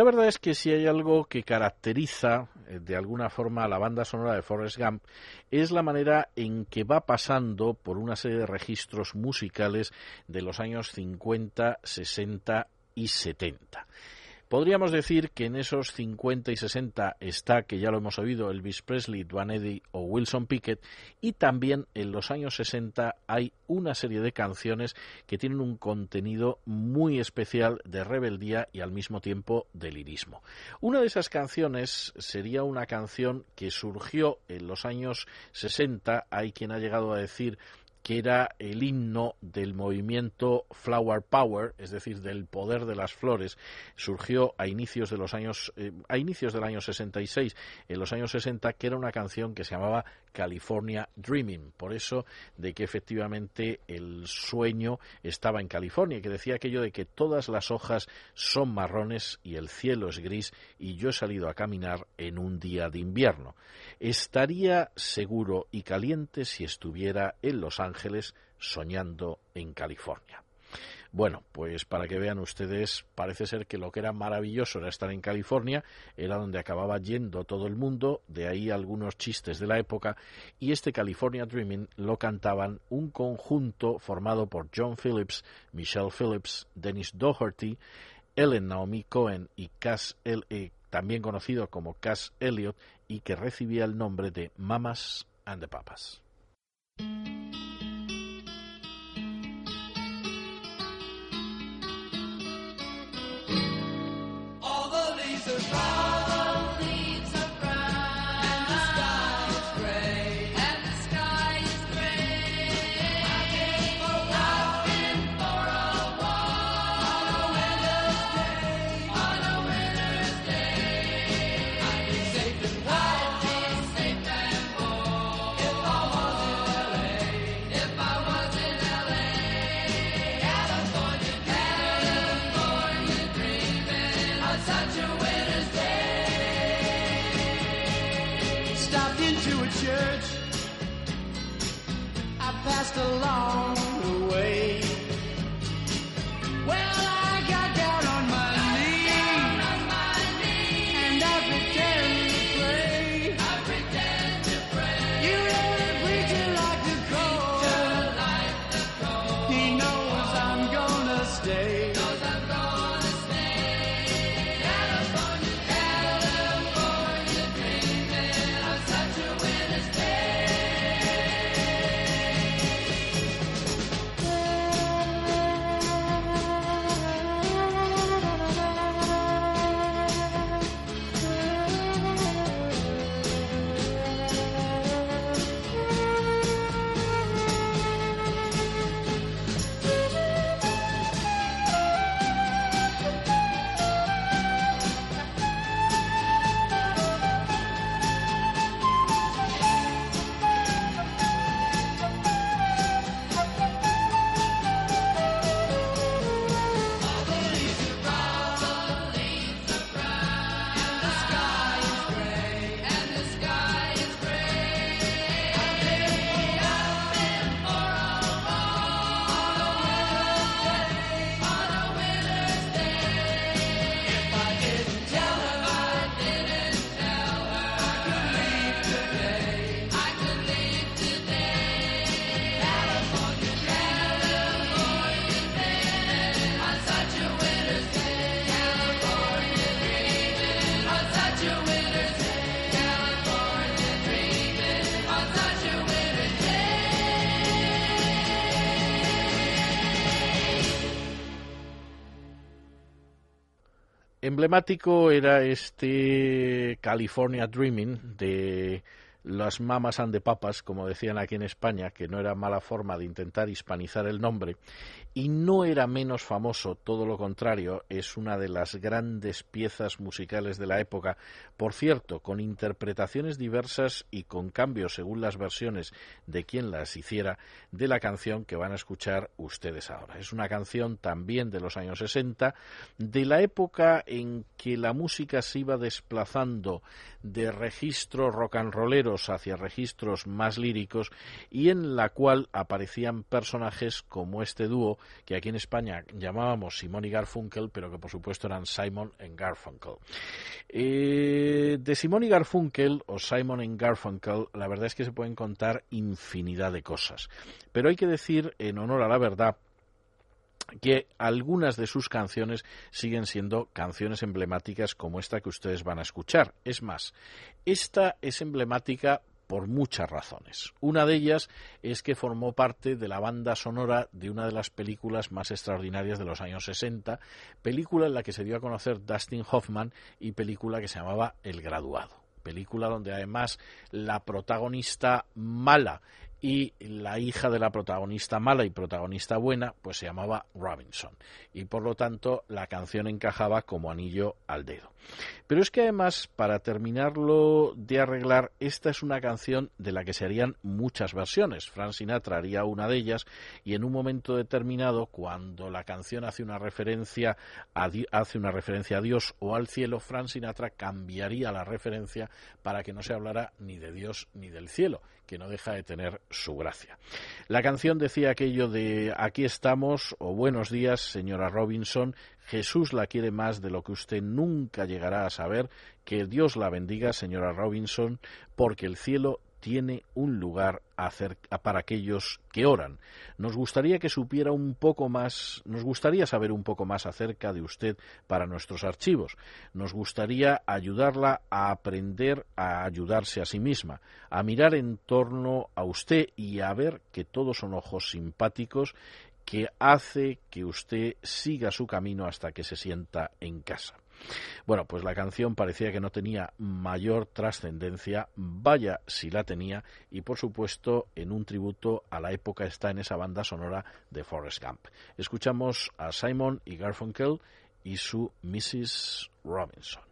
La verdad es que si hay algo que caracteriza eh, de alguna forma a la banda sonora de Forrest Gump es la manera en que va pasando por una serie de registros musicales de los años 50, 60 y 70. Podríamos decir que en esos 50 y 60 está, que ya lo hemos oído, Elvis Presley, Duane Eddy o Wilson Pickett, y también en los años 60 hay una serie de canciones que tienen un contenido muy especial de rebeldía y al mismo tiempo de lirismo. Una de esas canciones sería una canción que surgió en los años 60, hay quien ha llegado a decir que era el himno del movimiento Flower Power, es decir, del poder de las flores, surgió a inicios de los años eh, a inicios del año 66, en los años 60, que era una canción que se llamaba California Dreaming, por eso de que efectivamente el sueño estaba en California, que decía aquello de que todas las hojas son marrones y el cielo es gris y yo he salido a caminar en un día de invierno. Estaría seguro y caliente si estuviera en Los Ángeles soñando en California. Bueno, pues para que vean ustedes, parece ser que lo que era maravilloso era estar en California, era donde acababa yendo todo el mundo, de ahí algunos chistes de la época, y este California Dreaming lo cantaban un conjunto formado por John Phillips, Michelle Phillips, Dennis Doherty, Ellen Naomi Cohen y Cass El- eh, también conocido como Cass Elliot, y que recibía el nombre de Mamas and the Papas. Emblemático era este California Dreaming de las mamas and the papas, como decían aquí en España, que no era mala forma de intentar hispanizar el nombre, y no era menos famoso, todo lo contrario, es una de las grandes piezas musicales de la época, por cierto, con interpretaciones diversas y con cambios según las versiones de quien las hiciera de la canción que van a escuchar ustedes ahora. Es una canción también de los años 60, de la época en que la música se iba desplazando de registros rock and hacia registros más líricos y en la cual aparecían personajes como este dúo que aquí en España llamábamos Simon y Garfunkel, pero que por supuesto eran Simon and Garfunkel. Eh, de Simon y Garfunkel o Simon and Garfunkel, la verdad es que se pueden contar infinidad de cosas, pero hay que decir en honor a la verdad que algunas de sus canciones siguen siendo canciones emblemáticas como esta que ustedes van a escuchar. Es más, esta es emblemática por muchas razones. Una de ellas es que formó parte de la banda sonora de una de las películas más extraordinarias de los años 60, película en la que se dio a conocer Dustin Hoffman y película que se llamaba El Graduado. Película donde además la protagonista mala y la hija de la protagonista mala y protagonista buena, pues se llamaba Robinson. Y por lo tanto la canción encajaba como anillo al dedo. Pero es que además, para terminarlo de arreglar, esta es una canción de la que se harían muchas versiones. Frank Sinatra haría una de ellas y en un momento determinado, cuando la canción hace una referencia a, hace una referencia a Dios o al cielo, Frank Sinatra cambiaría la referencia para que no se hablara ni de Dios ni del cielo que no deja de tener su gracia. La canción decía aquello de aquí estamos o buenos días, señora Robinson, Jesús la quiere más de lo que usted nunca llegará a saber, que Dios la bendiga, señora Robinson, porque el cielo tiene un lugar para aquellos que oran. Nos gustaría que supiera un poco más, nos gustaría saber un poco más acerca de usted para nuestros archivos. Nos gustaría ayudarla a aprender a ayudarse a sí misma, a mirar en torno a usted y a ver que todos son ojos simpáticos que hace que usted siga su camino hasta que se sienta en casa. Bueno, pues la canción parecía que no tenía mayor trascendencia, vaya si la tenía, y por supuesto en un tributo a la época está en esa banda sonora de Forrest Gump. Escuchamos a Simon y Garfunkel y su Mrs. Robinson.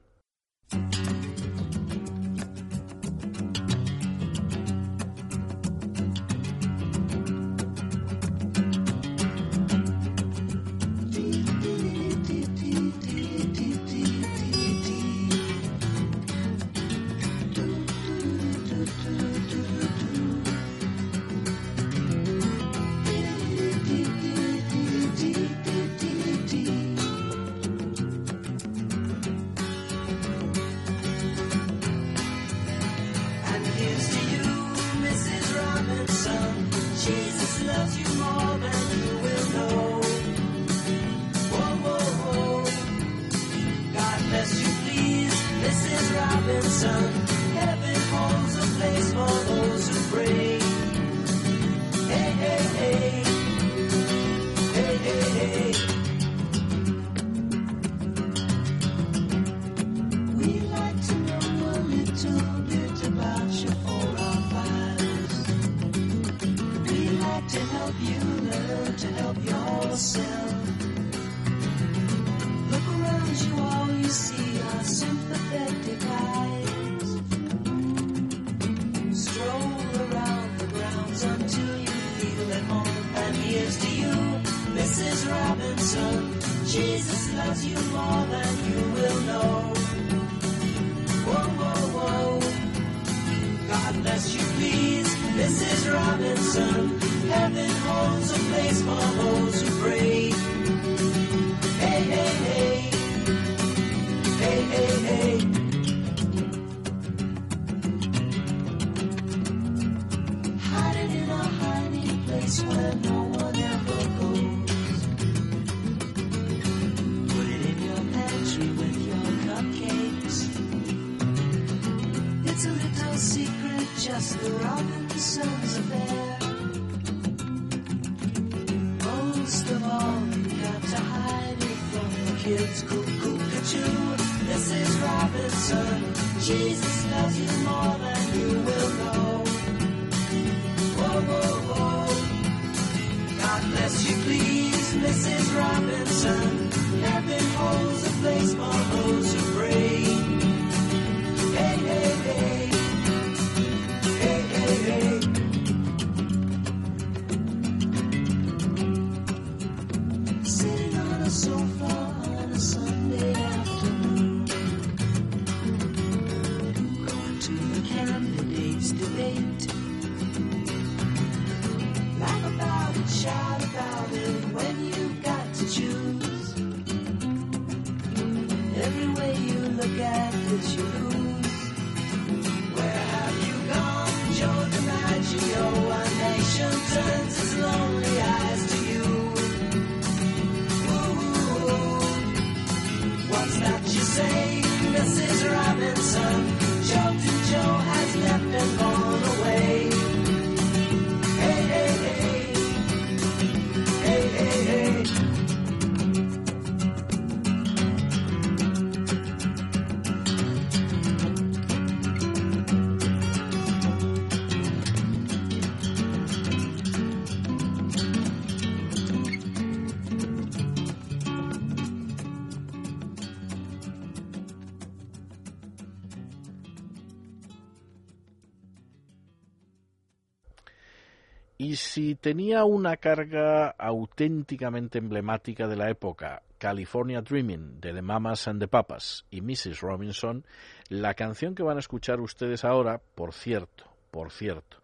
Si tenía una carga auténticamente emblemática de la época, California Dreaming de The Mamas and the Papas y Mrs. Robinson, la canción que van a escuchar ustedes ahora, por cierto, por cierto,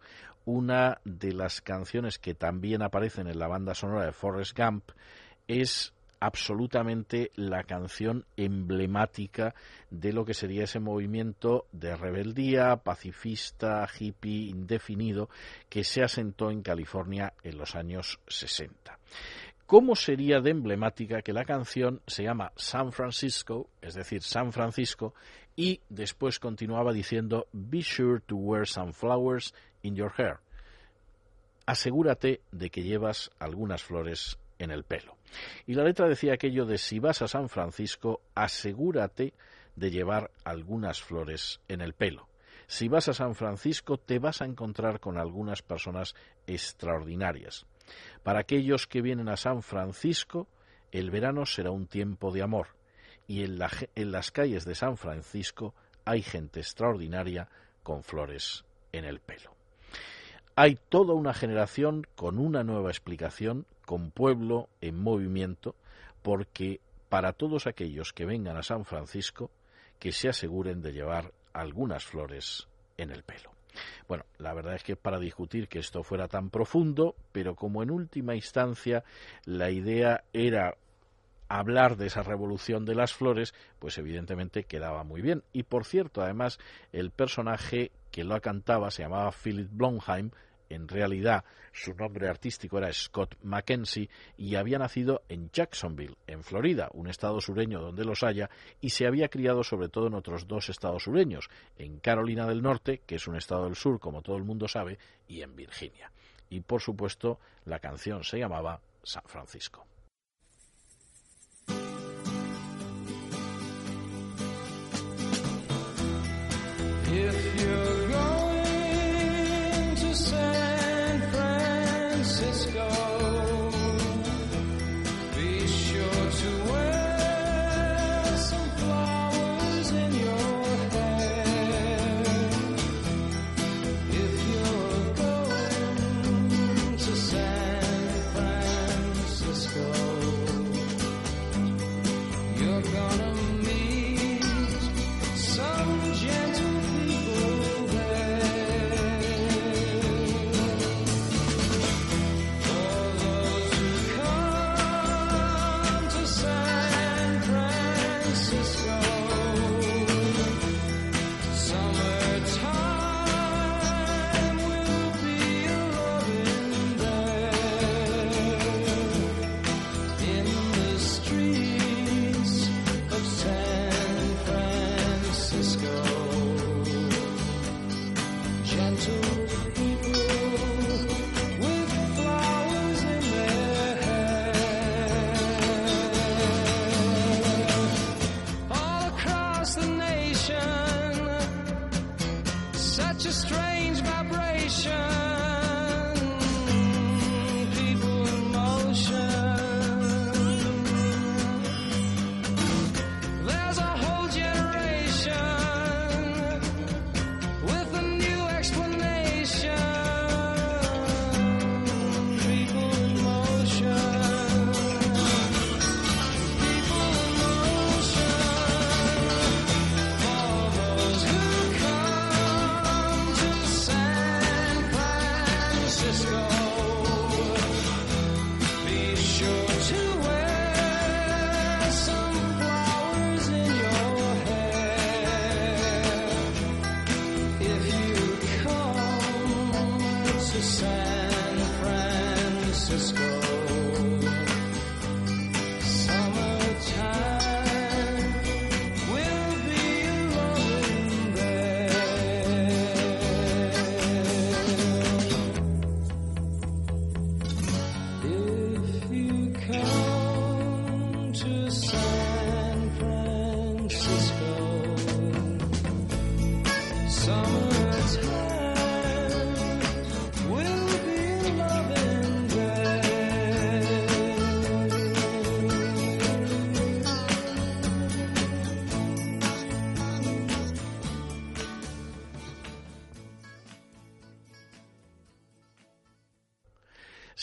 una de las canciones que también aparecen en la banda sonora de Forrest Gump es absolutamente la canción emblemática de lo que sería ese movimiento de rebeldía pacifista, hippie, indefinido que se asentó en California en los años 60. ¿Cómo sería de emblemática que la canción se llama San Francisco, es decir, San Francisco, y después continuaba diciendo Be sure to wear some flowers in your hair? Asegúrate de que llevas algunas flores en el pelo. Y la letra decía aquello de si vas a San Francisco, asegúrate de llevar algunas flores en el pelo. Si vas a San Francisco, te vas a encontrar con algunas personas extraordinarias. Para aquellos que vienen a San Francisco, el verano será un tiempo de amor. Y en, en las calles de San Francisco hay gente extraordinaria con flores en el pelo. Hay toda una generación con una nueva explicación, con pueblo en movimiento, porque para todos aquellos que vengan a San Francisco, que se aseguren de llevar algunas flores en el pelo. Bueno, la verdad es que para discutir que esto fuera tan profundo, pero como en última instancia la idea era hablar de esa revolución de las flores, pues evidentemente quedaba muy bien. Y por cierto, además, el personaje que lo cantaba se llamaba Philip Blomheim, en realidad su nombre artístico era Scott Mackenzie y había nacido en Jacksonville, en Florida, un estado sureño donde los haya, y se había criado sobre todo en otros dos estados sureños, en Carolina del Norte, que es un estado del sur, como todo el mundo sabe, y en Virginia. Y por supuesto, la canción se llamaba San Francisco.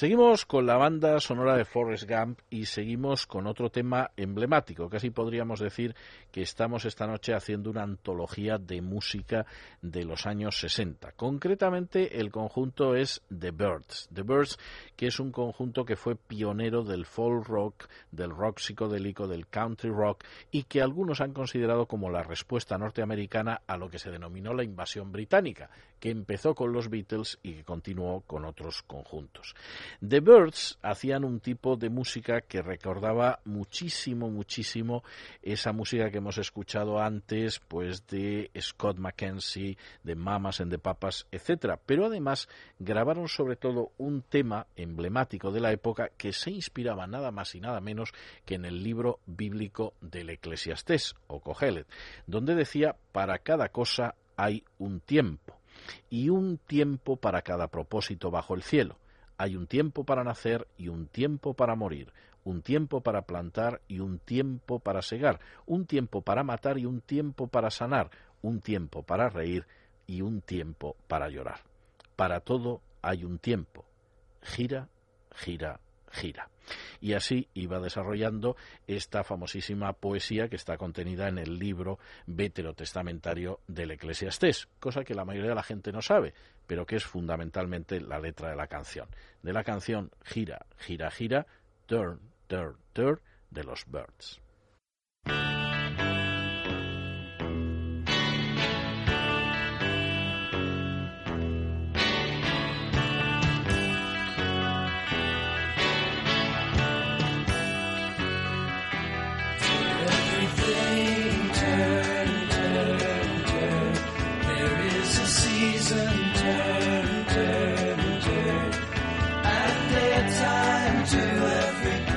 Seguimos con la banda sonora de Forrest Gump y seguimos con otro tema emblemático. Casi podríamos decir que estamos esta noche haciendo una antología de música de los años 60. Concretamente, el conjunto es The Birds. The Birds, que es un conjunto que fue pionero del folk rock, del rock psicodélico, del country rock y que algunos han considerado como la respuesta norteamericana a lo que se denominó la invasión británica, que empezó con los Beatles y que continuó con otros conjuntos. The Birds hacían un tipo de música que recordaba muchísimo, muchísimo esa música que hemos escuchado antes, pues de Scott McKenzie, de Mamas and the Papas, etcétera. Pero además grabaron sobre todo un tema emblemático de la época que se inspiraba nada más y nada menos que en el libro bíblico del Eclesiastés o Cogelet, donde decía para cada cosa hay un tiempo y un tiempo para cada propósito bajo el cielo. Hay un tiempo para nacer y un tiempo para morir, un tiempo para plantar y un tiempo para segar, un tiempo para matar y un tiempo para sanar, un tiempo para reír y un tiempo para llorar. Para todo hay un tiempo. Gira, gira, gira. Y así iba desarrollando esta famosísima poesía que está contenida en el libro veterotestamentario del Eclesiastés, cosa que la mayoría de la gente no sabe, pero que es fundamentalmente la letra de la canción. De la canción Gira, gira, gira, Turn, Turn, Turn de los Birds. to everything.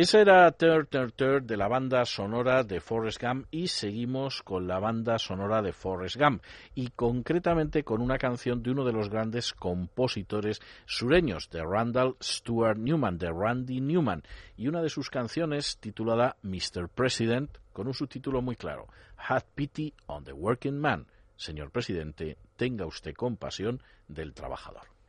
Esa era Ter Ter Ter de la banda sonora de Forrest Gump y seguimos con la banda sonora de Forrest Gump y concretamente con una canción de uno de los grandes compositores sureños, de Randall Stewart Newman, de Randy Newman, y una de sus canciones titulada Mr. President con un subtítulo muy claro, Have Pity on the Working Man. Señor presidente, tenga usted compasión del trabajador.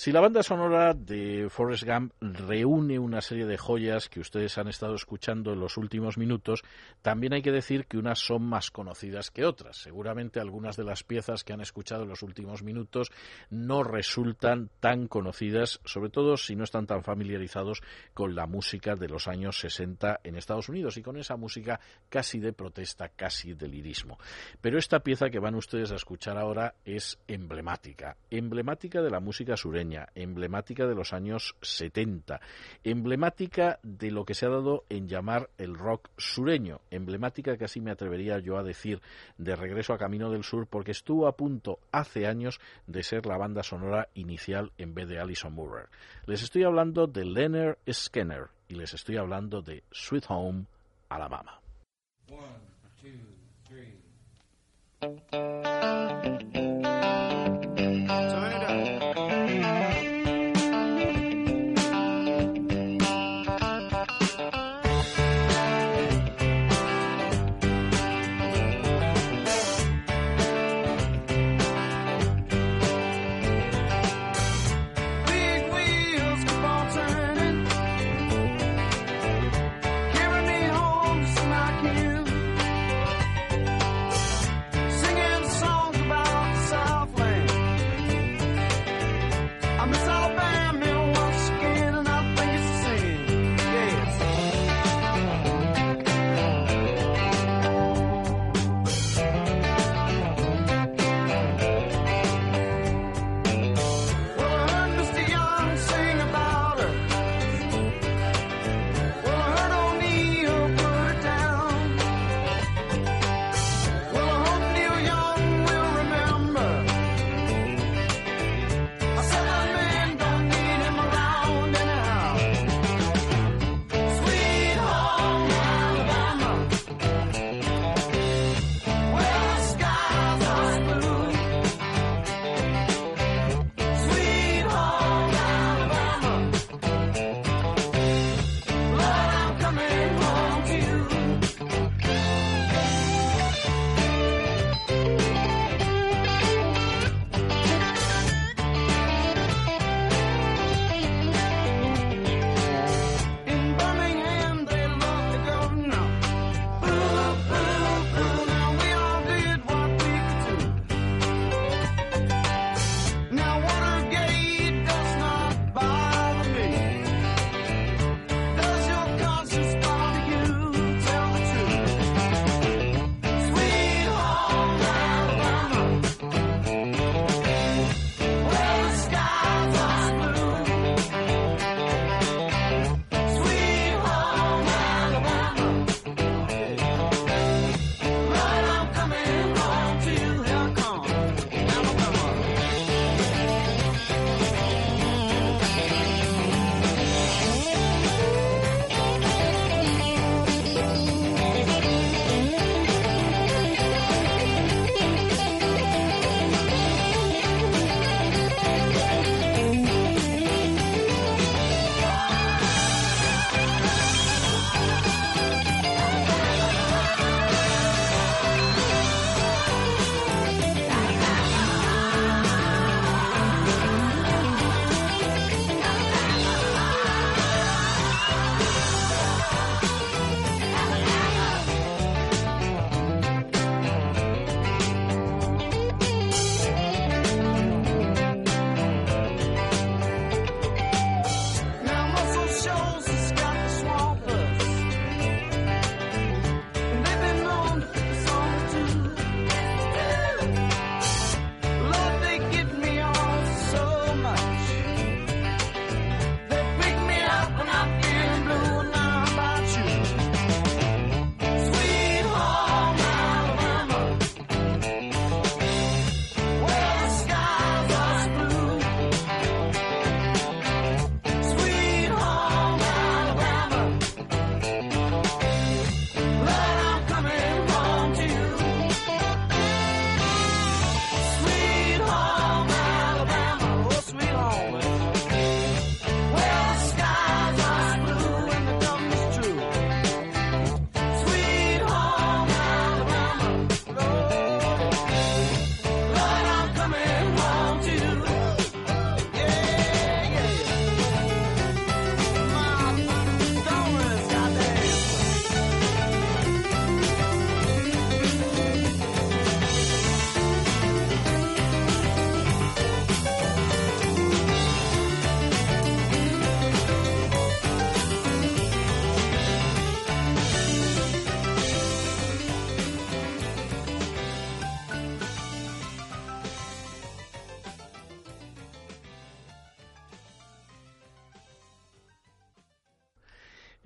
Si la banda sonora de Forrest Gump reúne una serie de joyas que ustedes han estado escuchando en los últimos minutos, también hay que decir que unas son más conocidas que otras. Seguramente algunas de las piezas que han escuchado en los últimos minutos no resultan tan conocidas, sobre todo si no están tan familiarizados con la música de los años 60 en Estados Unidos y con esa música casi de protesta, casi de lirismo. Pero esta pieza que van ustedes a escuchar ahora es emblemática, emblemática de la música sureña, emblemática de los años 70, emblemática de lo que se ha dado en llamar el rock sureño, emblemática casi me atrevería yo a decir de regreso a Camino del Sur porque estuvo a punto hace años de ser la banda sonora inicial en vez de Alison Murray. Les estoy hablando de Leonard Skinner y les estoy hablando de Sweet Home Alabama.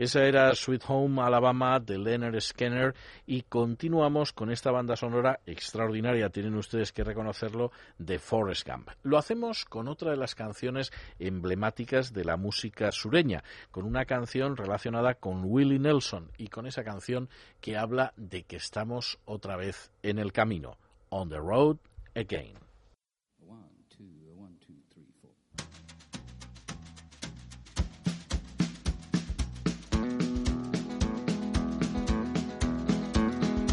Esa era Sweet Home Alabama de Leonard Skinner y continuamos con esta banda sonora extraordinaria, tienen ustedes que reconocerlo, de Forrest Gump. Lo hacemos con otra de las canciones emblemáticas de la música sureña, con una canción relacionada con Willie Nelson y con esa canción que habla de que estamos otra vez en el camino, On the Road Again.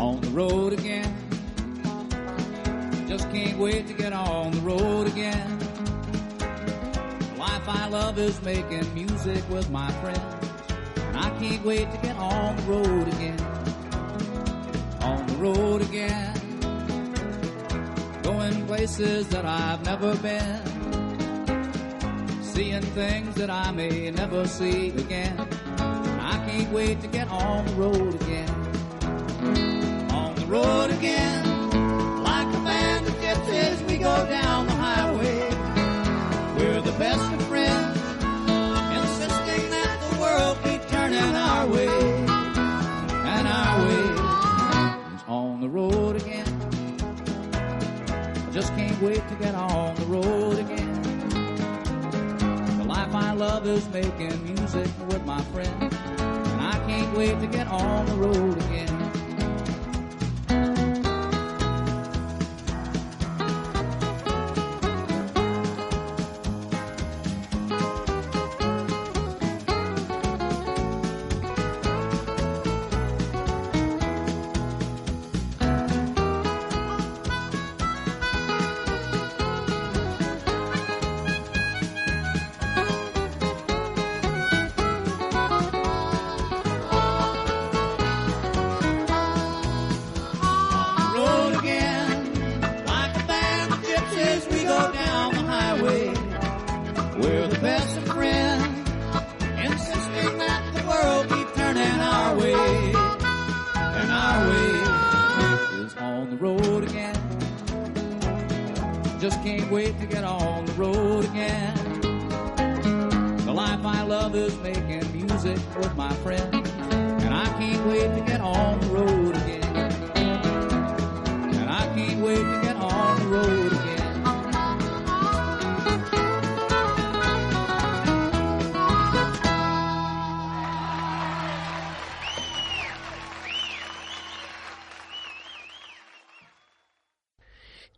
On the road again. Just can't wait to get on the road again. The life I love is making music with my friends. And I can't wait to get on the road again. On the road again. Going places that I've never been. Seeing things that I may never see again. I can't wait to get on the road again road again. Like a band of gypsies, we go down the highway. We're the best of friends, insisting that the world keep turning our way. And our way is on the road again. I just can't wait to get on the road again. The life I love is making music with my friends. And I can't wait to get on the road again.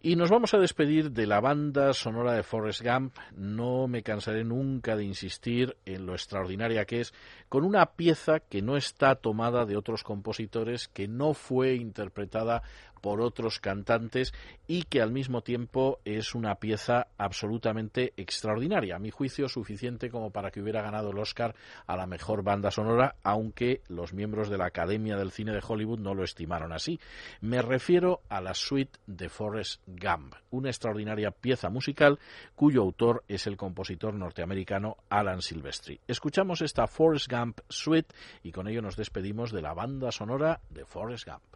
Y nos vamos a despedir de la banda sonora de Forrest Gump. No me cansaré nunca de insistir en lo extraordinaria que es, con una pieza que no está tomada de otros compositores, que no fue interpretada por otros cantantes y que al mismo tiempo es una pieza absolutamente extraordinaria. A mi juicio, suficiente como para que hubiera ganado el Oscar a la mejor banda sonora, aunque los miembros de la Academia del Cine de Hollywood no lo estimaron así. Me refiero a la suite de Forrest Gump, una extraordinaria pieza musical cuyo autor es el compositor norteamericano Alan Silvestri. Escuchamos esta Forrest Gump suite y con ello nos despedimos de la banda sonora de Forrest Gump.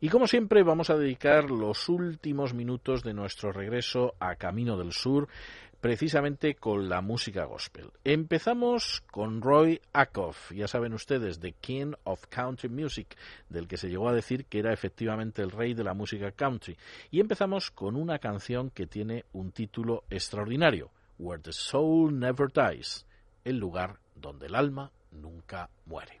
Y como siempre vamos a dedicar los últimos minutos de nuestro regreso a Camino del Sur precisamente con la música gospel. Empezamos con Roy Acuff, ya saben ustedes, The King of Country Music, del que se llegó a decir que era efectivamente el rey de la música country. Y empezamos con una canción que tiene un título extraordinario, Where the Soul Never Dies, el lugar donde el alma nunca muere.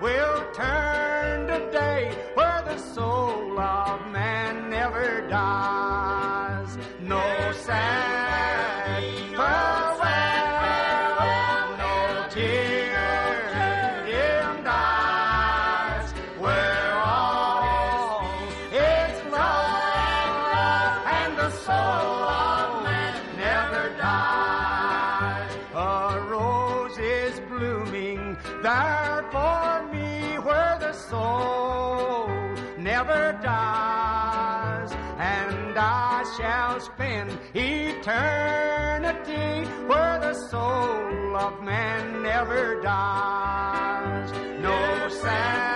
Will turn to day where the soul of man never dies. Eternity where the soul of man never dies. No sad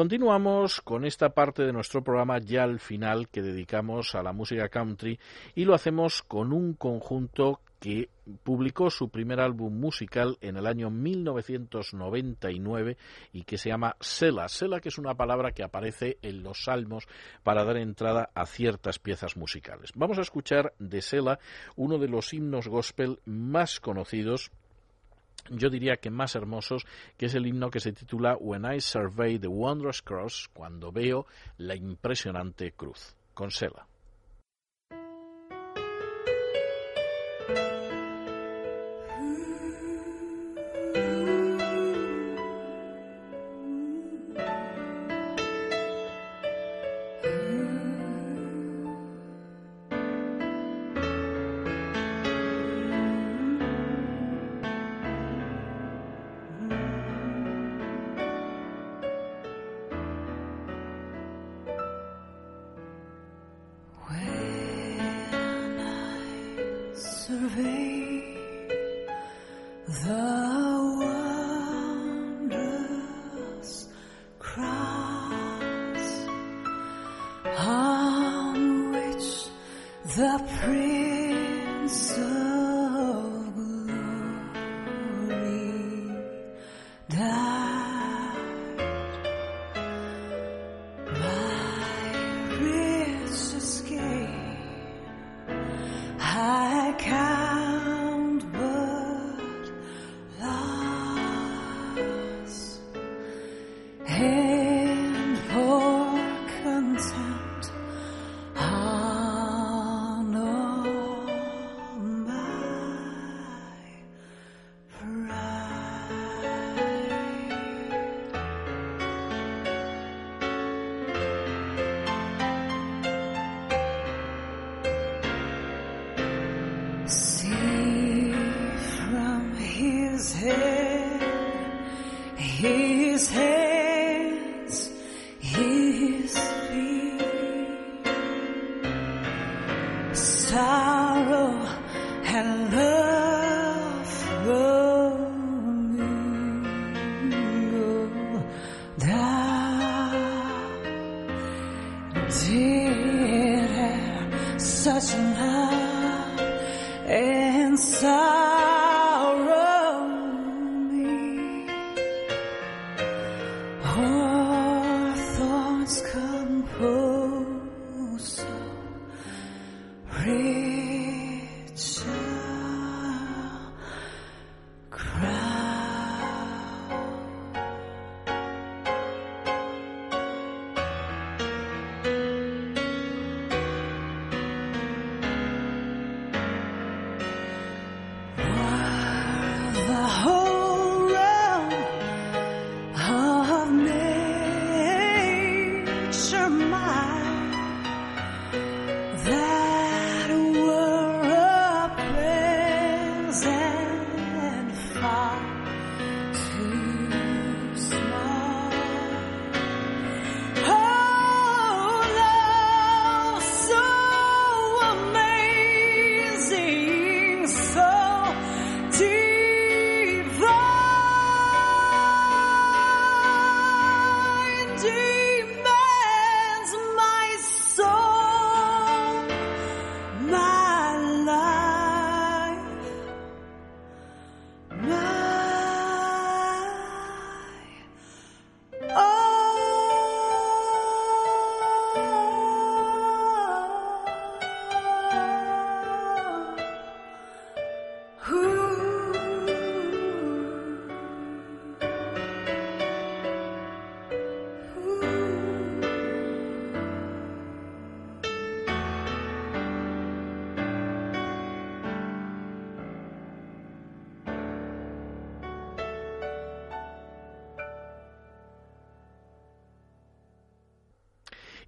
continuamos con esta parte de nuestro programa ya al final que dedicamos a la música country y lo hacemos con un conjunto que publicó su primer álbum musical en el año 1999 y que se llama Sela. Sela que es una palabra que aparece en los salmos para dar entrada a ciertas piezas musicales. Vamos a escuchar de Sela uno de los himnos gospel más conocidos yo diría que más hermosos, que es el himno que se titula When I Survey the Wondrous Cross, cuando veo la impresionante cruz, con Sela.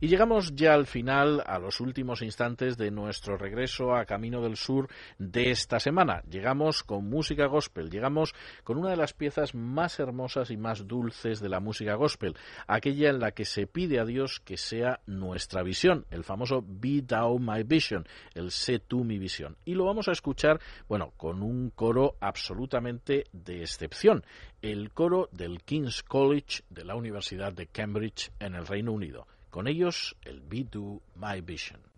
Y llegamos ya al final, a los últimos instantes de nuestro regreso a Camino del Sur de esta semana. Llegamos con música gospel, llegamos con una de las piezas más hermosas y más dulces de la música gospel, aquella en la que se pide a Dios que sea nuestra visión, el famoso Be Thou My Vision, el Sé tú mi visión. Y lo vamos a escuchar, bueno, con un coro absolutamente de excepción, el coro del King's College de la Universidad de Cambridge en el Reino Unido. Con ellos, el Be Do My Vision.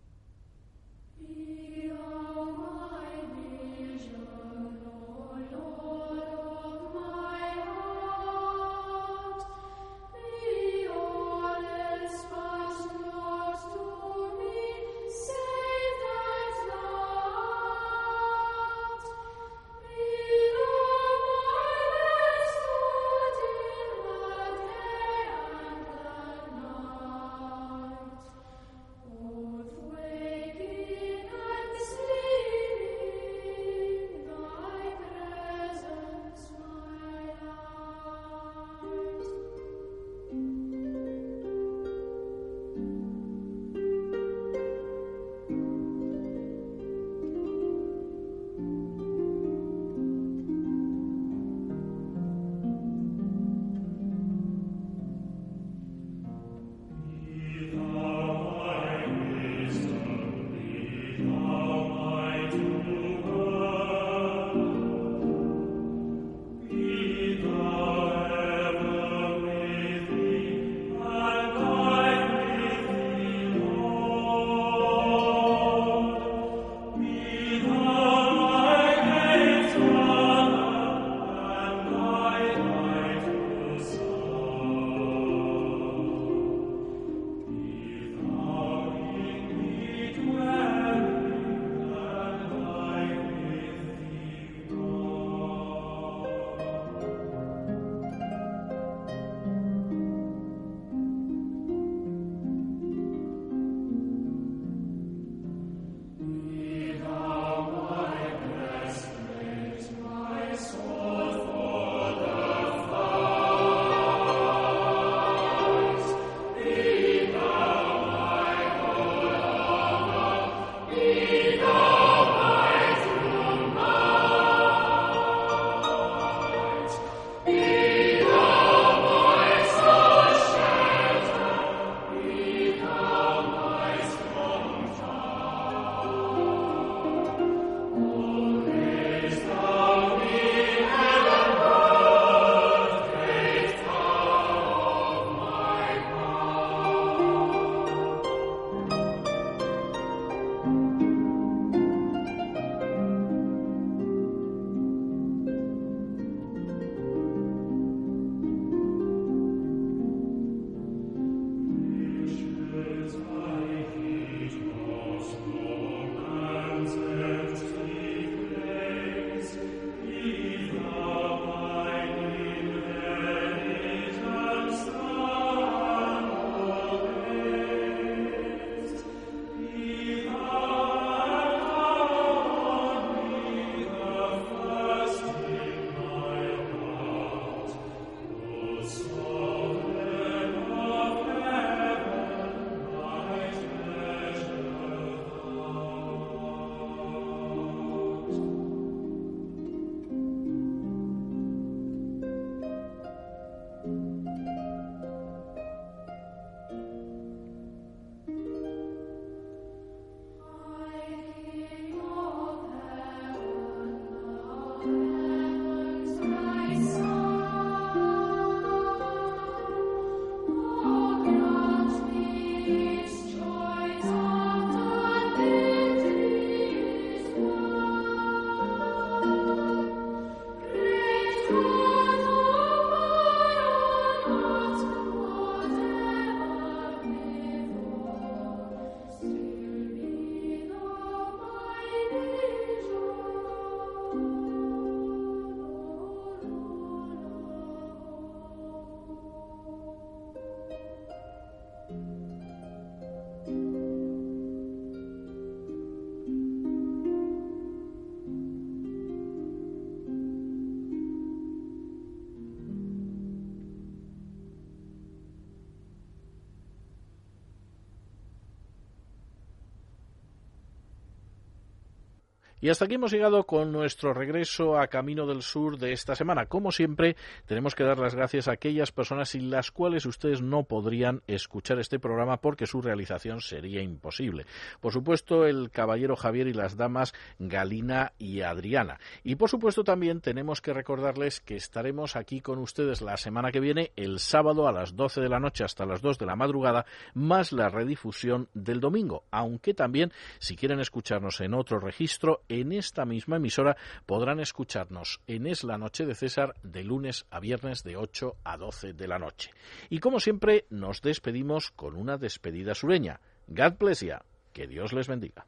Y hasta aquí hemos llegado con nuestro regreso a Camino del Sur de esta semana. Como siempre, tenemos que dar las gracias a aquellas personas sin las cuales ustedes no podrían escuchar este programa porque su realización sería imposible. Por supuesto, el caballero Javier y las damas Galina y Adriana. Y por supuesto también tenemos que recordarles que estaremos aquí con ustedes la semana que viene, el sábado a las 12 de la noche hasta las 2 de la madrugada, más la redifusión del domingo. Aunque también, si quieren escucharnos en otro registro, en esta misma emisora podrán escucharnos en Es la Noche de César de lunes a viernes de 8 a 12 de la noche. Y como siempre, nos despedimos con una despedida sureña. God bless ya. Que Dios les bendiga.